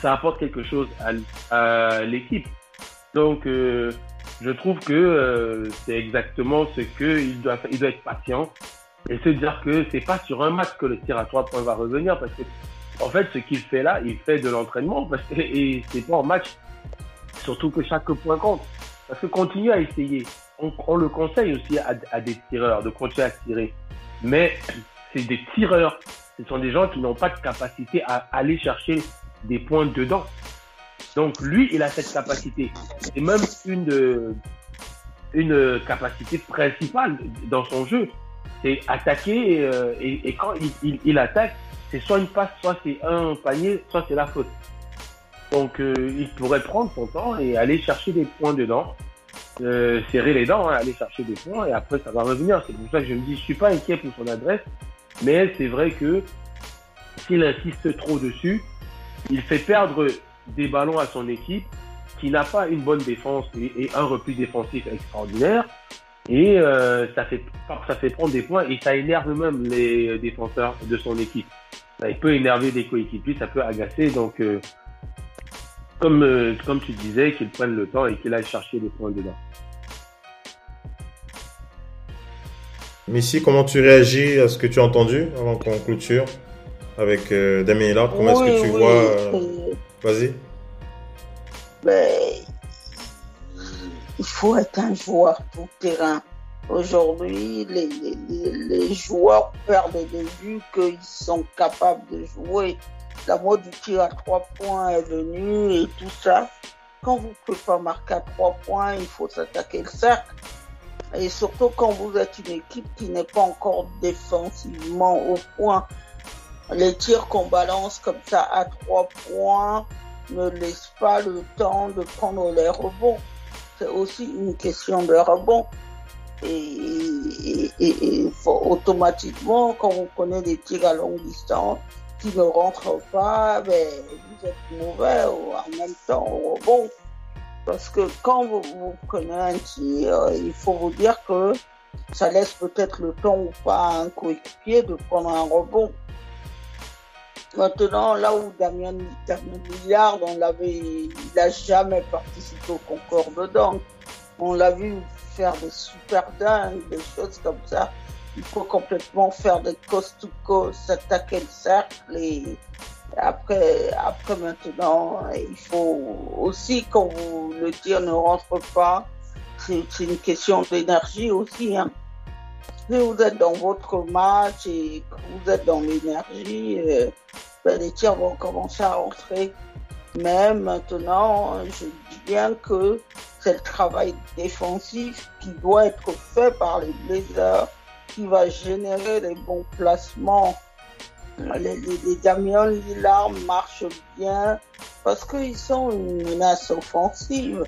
E: Ça apporte quelque chose à, l'équipe. Donc, euh, je trouve que euh, c'est exactement ce qu'il doit faire. Il doit être patient et se dire que c'est pas sur un match que le tir à trois points va revenir parce que, en fait, ce qu'il fait là, il fait de l'entraînement parce que, et c'est pas en match. Surtout que chaque point compte. Parce que continue à essayer. On, on le conseille aussi à, des tireurs de continuer à tirer. Mais c'est des tireurs. Ce sont des gens qui n'ont pas de capacité à aller chercher des points dedans. Donc lui, il a cette capacité. C'est même une, une capacité principale dans son jeu. C'est attaquer et, euh, et, quand il attaque, c'est soit une passe, soit c'est un panier, soit c'est la faute. Donc euh, il pourrait prendre son temps et aller chercher des points dedans, euh, serrer les dents, hein, aller chercher des points et après ça va revenir. C'est pour ça que je me dis, je suis pas inquiet pour son adresse, mais c'est vrai que s'il insiste trop dessus, il fait perdre des ballons à son équipe qui n'a pas une bonne défense et, et un repli défensif extraordinaire. Et euh, ça, fait, ça fait prendre des points et ça énerve même les défenseurs de son équipe. Ça peut énerver des coéquipiers, ça peut agacer. Donc, euh, comme, euh, comme tu disais, qu'ils prennent le temps et qu'ils aillent chercher des points dedans.
A: Missy, comment tu réagis à ce que tu as entendu avant qu'on clôture avec euh, Damien Hillard Comment
D: oui,
A: est-ce que tu
D: oui,
A: vois euh... Vas-y.
D: Mais il faut être un joueur tout terrain. Aujourd'hui, les, les, les, joueurs perdent de vue qu'ils sont capables de jouer. La mode du tir à trois points est venue et tout ça. Quand vous ne pouvez pas marquer à trois points, il faut s'attaquer le cercle. Et surtout quand vous êtes une équipe qui n'est pas encore défensivement au point. Les tirs qu'on balance comme ça à trois points ne laissent pas le temps de prendre les rebonds. C'est aussi une question de rebond. Et, faut, automatiquement, quand vous prenez des tirs à longue distance qui ne rentrent pas, ben, vous êtes mauvais en même temps au rebond. Parce que quand vous, vous prenez un tir, il faut vous dire que ça laisse peut-être le temps ou pas à un coéquipier de prendre un rebond. Maintenant, là où Damien, Damien Millard, on l'avait, il n'a jamais participé au concours de dunk. On l'a vu faire des super dingues, des choses comme ça. Il faut complètement faire des coast to coast, s'attaquer le cercle et après, après maintenant, il faut aussi quand vous, le tir ne rentre pas, c'est une question d'énergie aussi. Hein. Si vous êtes dans votre match et que vous êtes dans l'énergie, euh, ben les tirs vont commencer à rentrer. Mais maintenant, je dis bien que c'est le travail défensif qui doit être fait par les Blazers qui va générer les bons placements. Les, les, les Damian Lillard marchent bien parce qu'ils sont une menace offensive.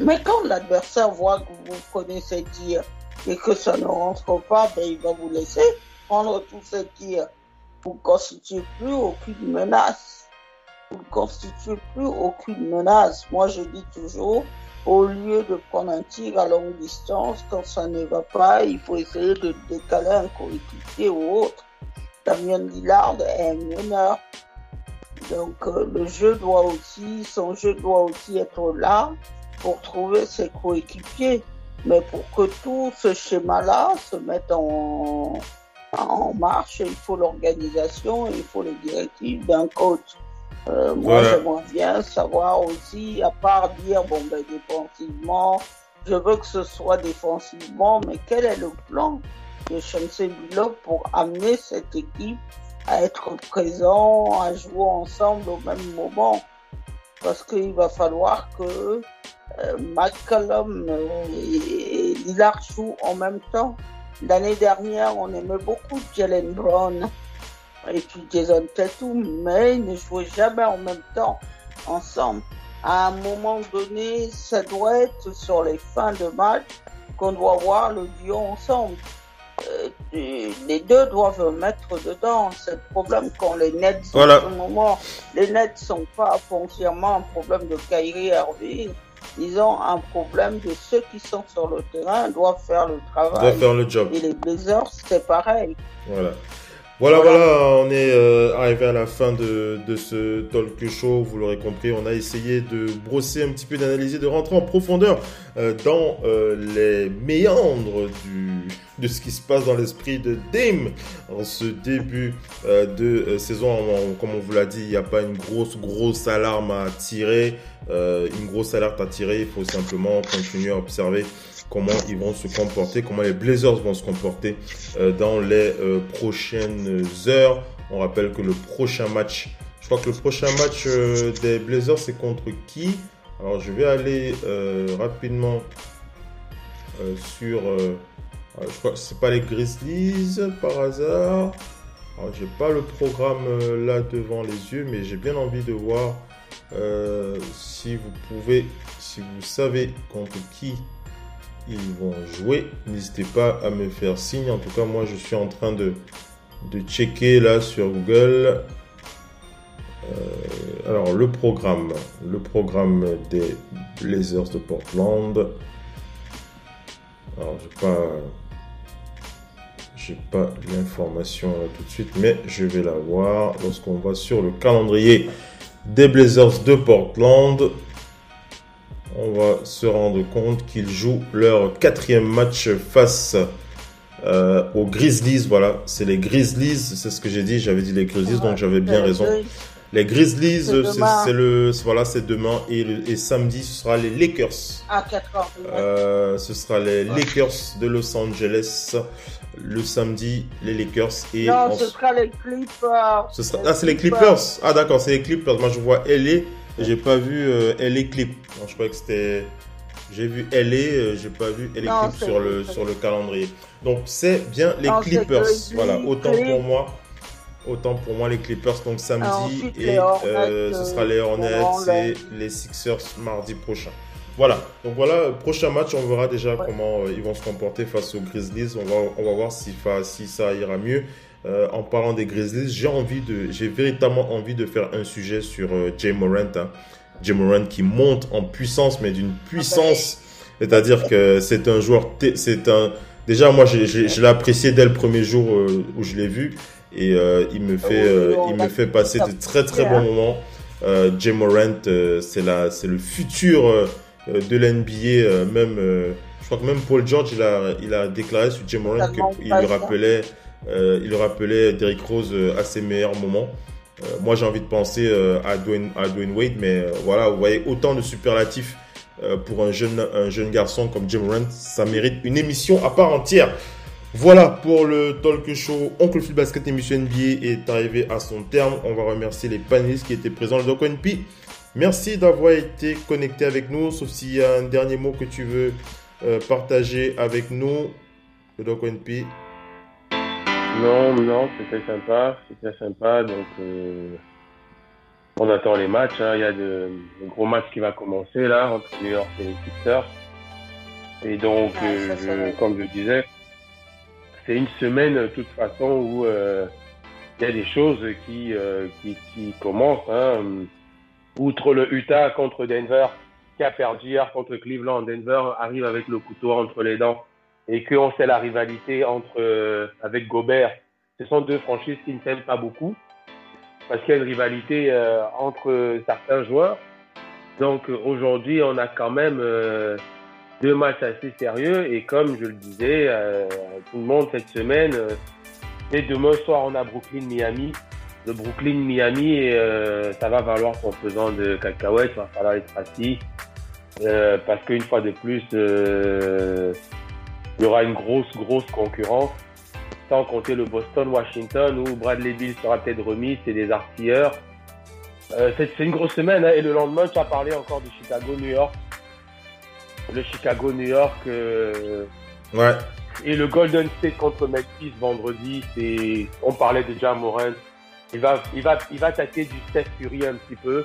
D: Mais quand l'adversaire voit que vous ces tirs et que ça ne rentre pas, ben, il va vous laisser prendre tous ces tirs. Vous ne constituez plus aucune menace. Vous ne constituez plus aucune menace. Moi, je dis toujours, au lieu de prendre un tir à longue distance, quand ça ne va pas, il faut essayer de décaler un coéquipier ou autre. Damien Lillard est un meneur. Donc euh, le jeu doit aussi, son jeu doit aussi être là pour trouver ses coéquipiers. Mais pour que tout ce schéma-là se mette en, en marche, il faut l'organisation, il faut les directives d'un coach. Euh, moi,
A: Voilà.
D: j'aimerais bien savoir aussi, à part dire, bon, ben, défensivement, je veux que ce soit défensivement, mais quel est le plan de Chancey Billup pour amener cette équipe à être présent, à jouer ensemble au même moment? Parce qu'il va falloir que McCollum euh, et Lillard jouent en même temps. L'année dernière, on aimait beaucoup Jalen Brown et puis Jason Tatum, mais ils ne jouaient jamais en même temps ensemble. À un moment donné, ça doit être sur les fins de match qu'on doit voir le duo ensemble. Euh, les deux doivent mettre dedans. C'est le problème quand les Nets,
A: Voilà.
D: en ce moment, les Nets sont pas foncièrement un problème de Kyrie Irving. Ils ont un problème de ceux qui sont sur le terrain doivent faire le travail.
A: Doivent faire le job.
D: Et les Blazers, c'est pareil.
A: Voilà. Voilà, voilà, on est euh, arrivé à la fin de, de ce talk show. Vous l'aurez compris, on a essayé de brosser un petit peu, d'analyser, de rentrer en profondeur euh, dans euh, les méandres du, de ce qui se passe dans l'esprit de Dame en ce début euh, de euh, saison. On- comme on vous l'a dit, il n'y a pas une grosse, grosse alarme à tirer. Euh, une grosse alerte à tirer. Il faut simplement continuer à observer comment ils vont se comporter, comment les Blazers vont se comporter dans les prochaines heures. On rappelle que le prochain match, je crois que le prochain match des Blazers, c'est contre qui? Alors, je vais aller rapidement sur. Euh, je crois c'est pas les Grizzlies par hasard. Alors, j'ai pas le programme euh, là devant les yeux, mais j'ai bien envie de voir euh, si vous pouvez, si vous savez contre qui ils vont jouer. N'hésitez pas à me faire signe. En tout cas, moi, je suis en train de, de checker là sur Google. Alors, le programme. Le programme des Blazers de Portland. Alors, j'ai pas. J'ai pas l'information là tout de suite, mais je vais la voir lorsqu'on va sur le calendrier des Blazers de Portland on va se rendre compte qu'ils jouent leur quatrième match face euh, aux Grizzlies. Voilà, c'est les Grizzlies, c'est ce que j'ai dit. J'avais dit les Grizzlies, donc j'avais bien
D: Euh,
A: raison.
D: euh,
A: Les Grizzlies,
D: C'est
A: euh, le, voilà, c'est demain et, le- et samedi ce sera les Lakers.
D: À 4 heures.
A: Euh, ce sera les Lakers de Los Angeles le samedi, les Lakers et
D: non,
A: en-
D: ce sera les Clippers.
A: ce sera- Ah, c'est les Clippers. Ah, d'accord, c'est les Clippers. Moi, je vois LA. J'ai pas vu euh, LA Clip. Non, je croyais que c'était. J'ai vu LA, euh, j'ai pas vu LA
D: Non,
A: Clip sur le, sur le calendrier. Donc, c'est bien les
D: Non,
A: Clippers. Voilà, autant pour moi. Autant pour moi, les Clippers, donc samedi.
D: Ensuite,
A: et
D: Hornets,
A: euh, ce sera les
D: euh,
A: Hornets et les Sixers mardi prochain. Voilà, donc voilà, prochain match, on verra déjà comment euh, ils vont se comporter face aux Grizzlies. On va, on va voir si, si ça ira mieux. Euh, en parlant des Grizzlies, j'ai envie de, j'ai véritablement envie de faire un sujet sur euh, Jay Morant. Hein. Jay Morant qui monte en puissance, mais d'une puissance, c'est-à-dire que c'est un joueur, c'est un. Déjà, moi, je l'ai apprécié dès le premier jour euh, où je l'ai vu, et euh, il me fait, euh, il me fait passer de très très bons moments. Euh, Jay Morant, c'est la, c'est le futur de l'NBA. euh, même, euh, je crois que même Paul George, il a, il a déclaré sur Jay Morant qu'il lui rappelait, euh, il rappelait Derrick Rose euh, à ses meilleurs moments. Euh, moi, j'ai envie de penser euh, à Dwayne, à Dwayne Wade, mais euh, voilà, vous voyez autant de superlatifs euh, pour un jeune, un jeune garçon comme Jim Morant, ça mérite une émission à part entière. Voilà pour le talk show Oncle Phil Basket émission NBA est arrivé à son terme. On va remercier les panélistes qui étaient présents le NP. Merci d'avoir été connecté avec nous, sauf s'il y a un dernier mot que tu veux euh, partager avec nous, le Doc NP.
E: Non, non, c'était sympa, c'était sympa. Donc, euh, on attend les matchs. hein. Il y a de, de gros matchs qui va commencer là entre New York et les Sixers. Et donc, euh, je- comme je disais, c'est une semaine de toute façon où euh, il y a des choses qui, euh, qui, qui commencent. Hein. Outre le Utah contre Denver, qui a perdu hier contre Cleveland, Denver arrive avec le couteau entre les dents et qu'on sait la rivalité entre euh, avec Gobert? Ce sont deux franchises qui ne s'aiment pas beaucoup parce qu'il y a une rivalité euh, entre certains joueurs. Donc aujourd'hui, on a quand même euh, deux matchs assez sérieux et comme je le disais, tout le monde cette semaine, dès demain soir, on a Brooklyn-Miami. Le Brooklyn-Miami, euh, ça va valoir son pesant de cacahuètes, il va falloir être assis. Euh, parce qu'une fois de plus, euh, il y aura une grosse, grosse concurrence. Sans compter le Boston-Washington où Bradley Bill sera peut-être remis, c'est des artilleurs. C'est c'est une grosse semaine hein, et le lendemain, tu as parlé encore du Chicago-New York. Le Chicago-New York
A: Ouais.
E: et le Golden State contre Memphis vendredi, c'est on parlait de Jam Morant. Il va, il va, il va attaquer du Steph Curry un petit peu.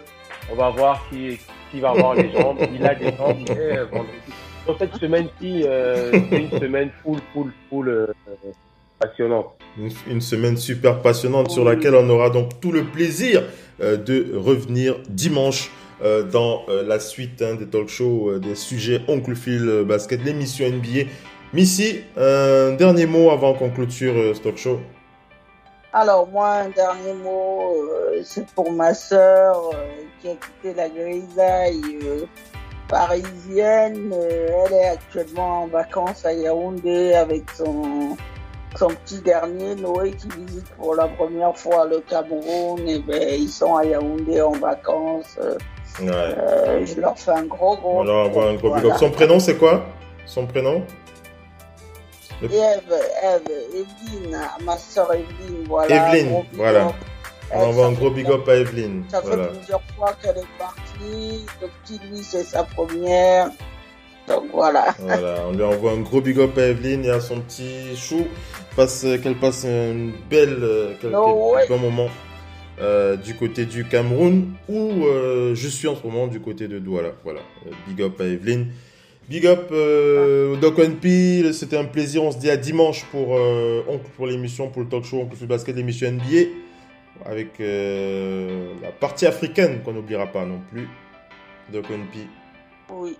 E: On va voir qui, qui va avoir les jambes. Il a des jambes. euh, vendredi. Donc cette semaine-ci, euh, c'est une semaine full, full, full euh, passionnante.
A: Une, semaine super passionnante sur laquelle on aura donc tout le plaisir euh, de revenir dimanche dans la suite hein, des talk shows, des sujets Oncle Phil Basket, l'émission NBA. Missy, un dernier mot avant qu'on clôture ce talk show?
D: Alors moi, un dernier mot, euh, c'est pour ma sœur euh, qui a quitté la grisaille euh, parisienne. Elle est actuellement en vacances à Yaoundé avec son, son petit dernier, Noé, qui visite pour la première fois le Cameroun. Et ben, ils sont à Yaoundé en vacances.
A: Ouais.
D: je leur fais un gros, gros... Voilà.
A: Son prénom, c'est quoi? Son prénom?
D: Et Eve, Eve, Evelyne, ma sœur Evelyne, voilà.
A: Evelyne, voilà. On envoie un gros big up à Evelyne.
D: Ça fait
A: Voilà.
D: plusieurs fois qu'elle est partie. Le petit lui, c'est sa première. Donc voilà.
A: Voilà, on lui envoie un gros big up à Evelyne et à son petit chou. Passe, qu'elle passe une belle, euh,
D: No
A: bons moments euh, du côté du Cameroun où euh, je suis en ce moment du côté de Douala. Voilà, big up à Evelyne. Big up euh, Doc P, c'était un plaisir. On se dit à dimanche pour, euh, Oncle- pour l'émission, pour le talk show Oncle Foot Basket, l'émission NBA. Avec euh, la partie africaine qu'on n'oubliera pas non plus. Doc P.
D: Oui,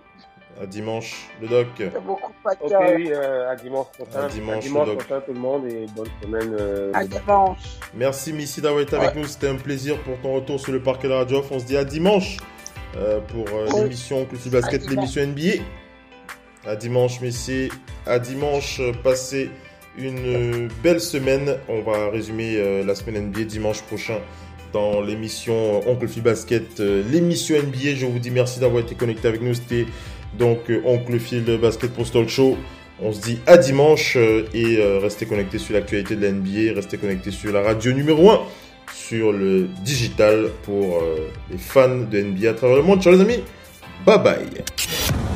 A: À dimanche, le Doc.
D: beaucoup
E: Ok, oui, euh, à dimanche prochain.
A: À dimanche, Doc.
E: prochain tout le monde et bonne semaine. euh,
D: À dimanche.
A: Merci Missy d'avoir été avec nous. C'était un plaisir pour ton retour sur le parquet de la radio. On se dit à dimanche euh, pour euh,
D: Oui.
A: l'émission Culture Basket,
D: À dimanche.
A: l'émission NBA. À dimanche, Missy. À dimanche, euh, passez une euh, belle semaine. On va résumer euh, la semaine NBA dimanche prochain dans l'émission Oncle Phil Basket, l'émission NBA. Je vous dis merci d'avoir été connecté avec nous. C'était donc Oncle Phil Basket pour talk show. On se dit à dimanche et restez connectés sur l'actualité de la NBA, restez connectés sur la radio numéro 1, sur le digital pour les fans de NBA à travers le monde. Ciao les amis, bye bye.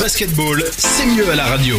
C: Basketball, c'est mieux à la radio.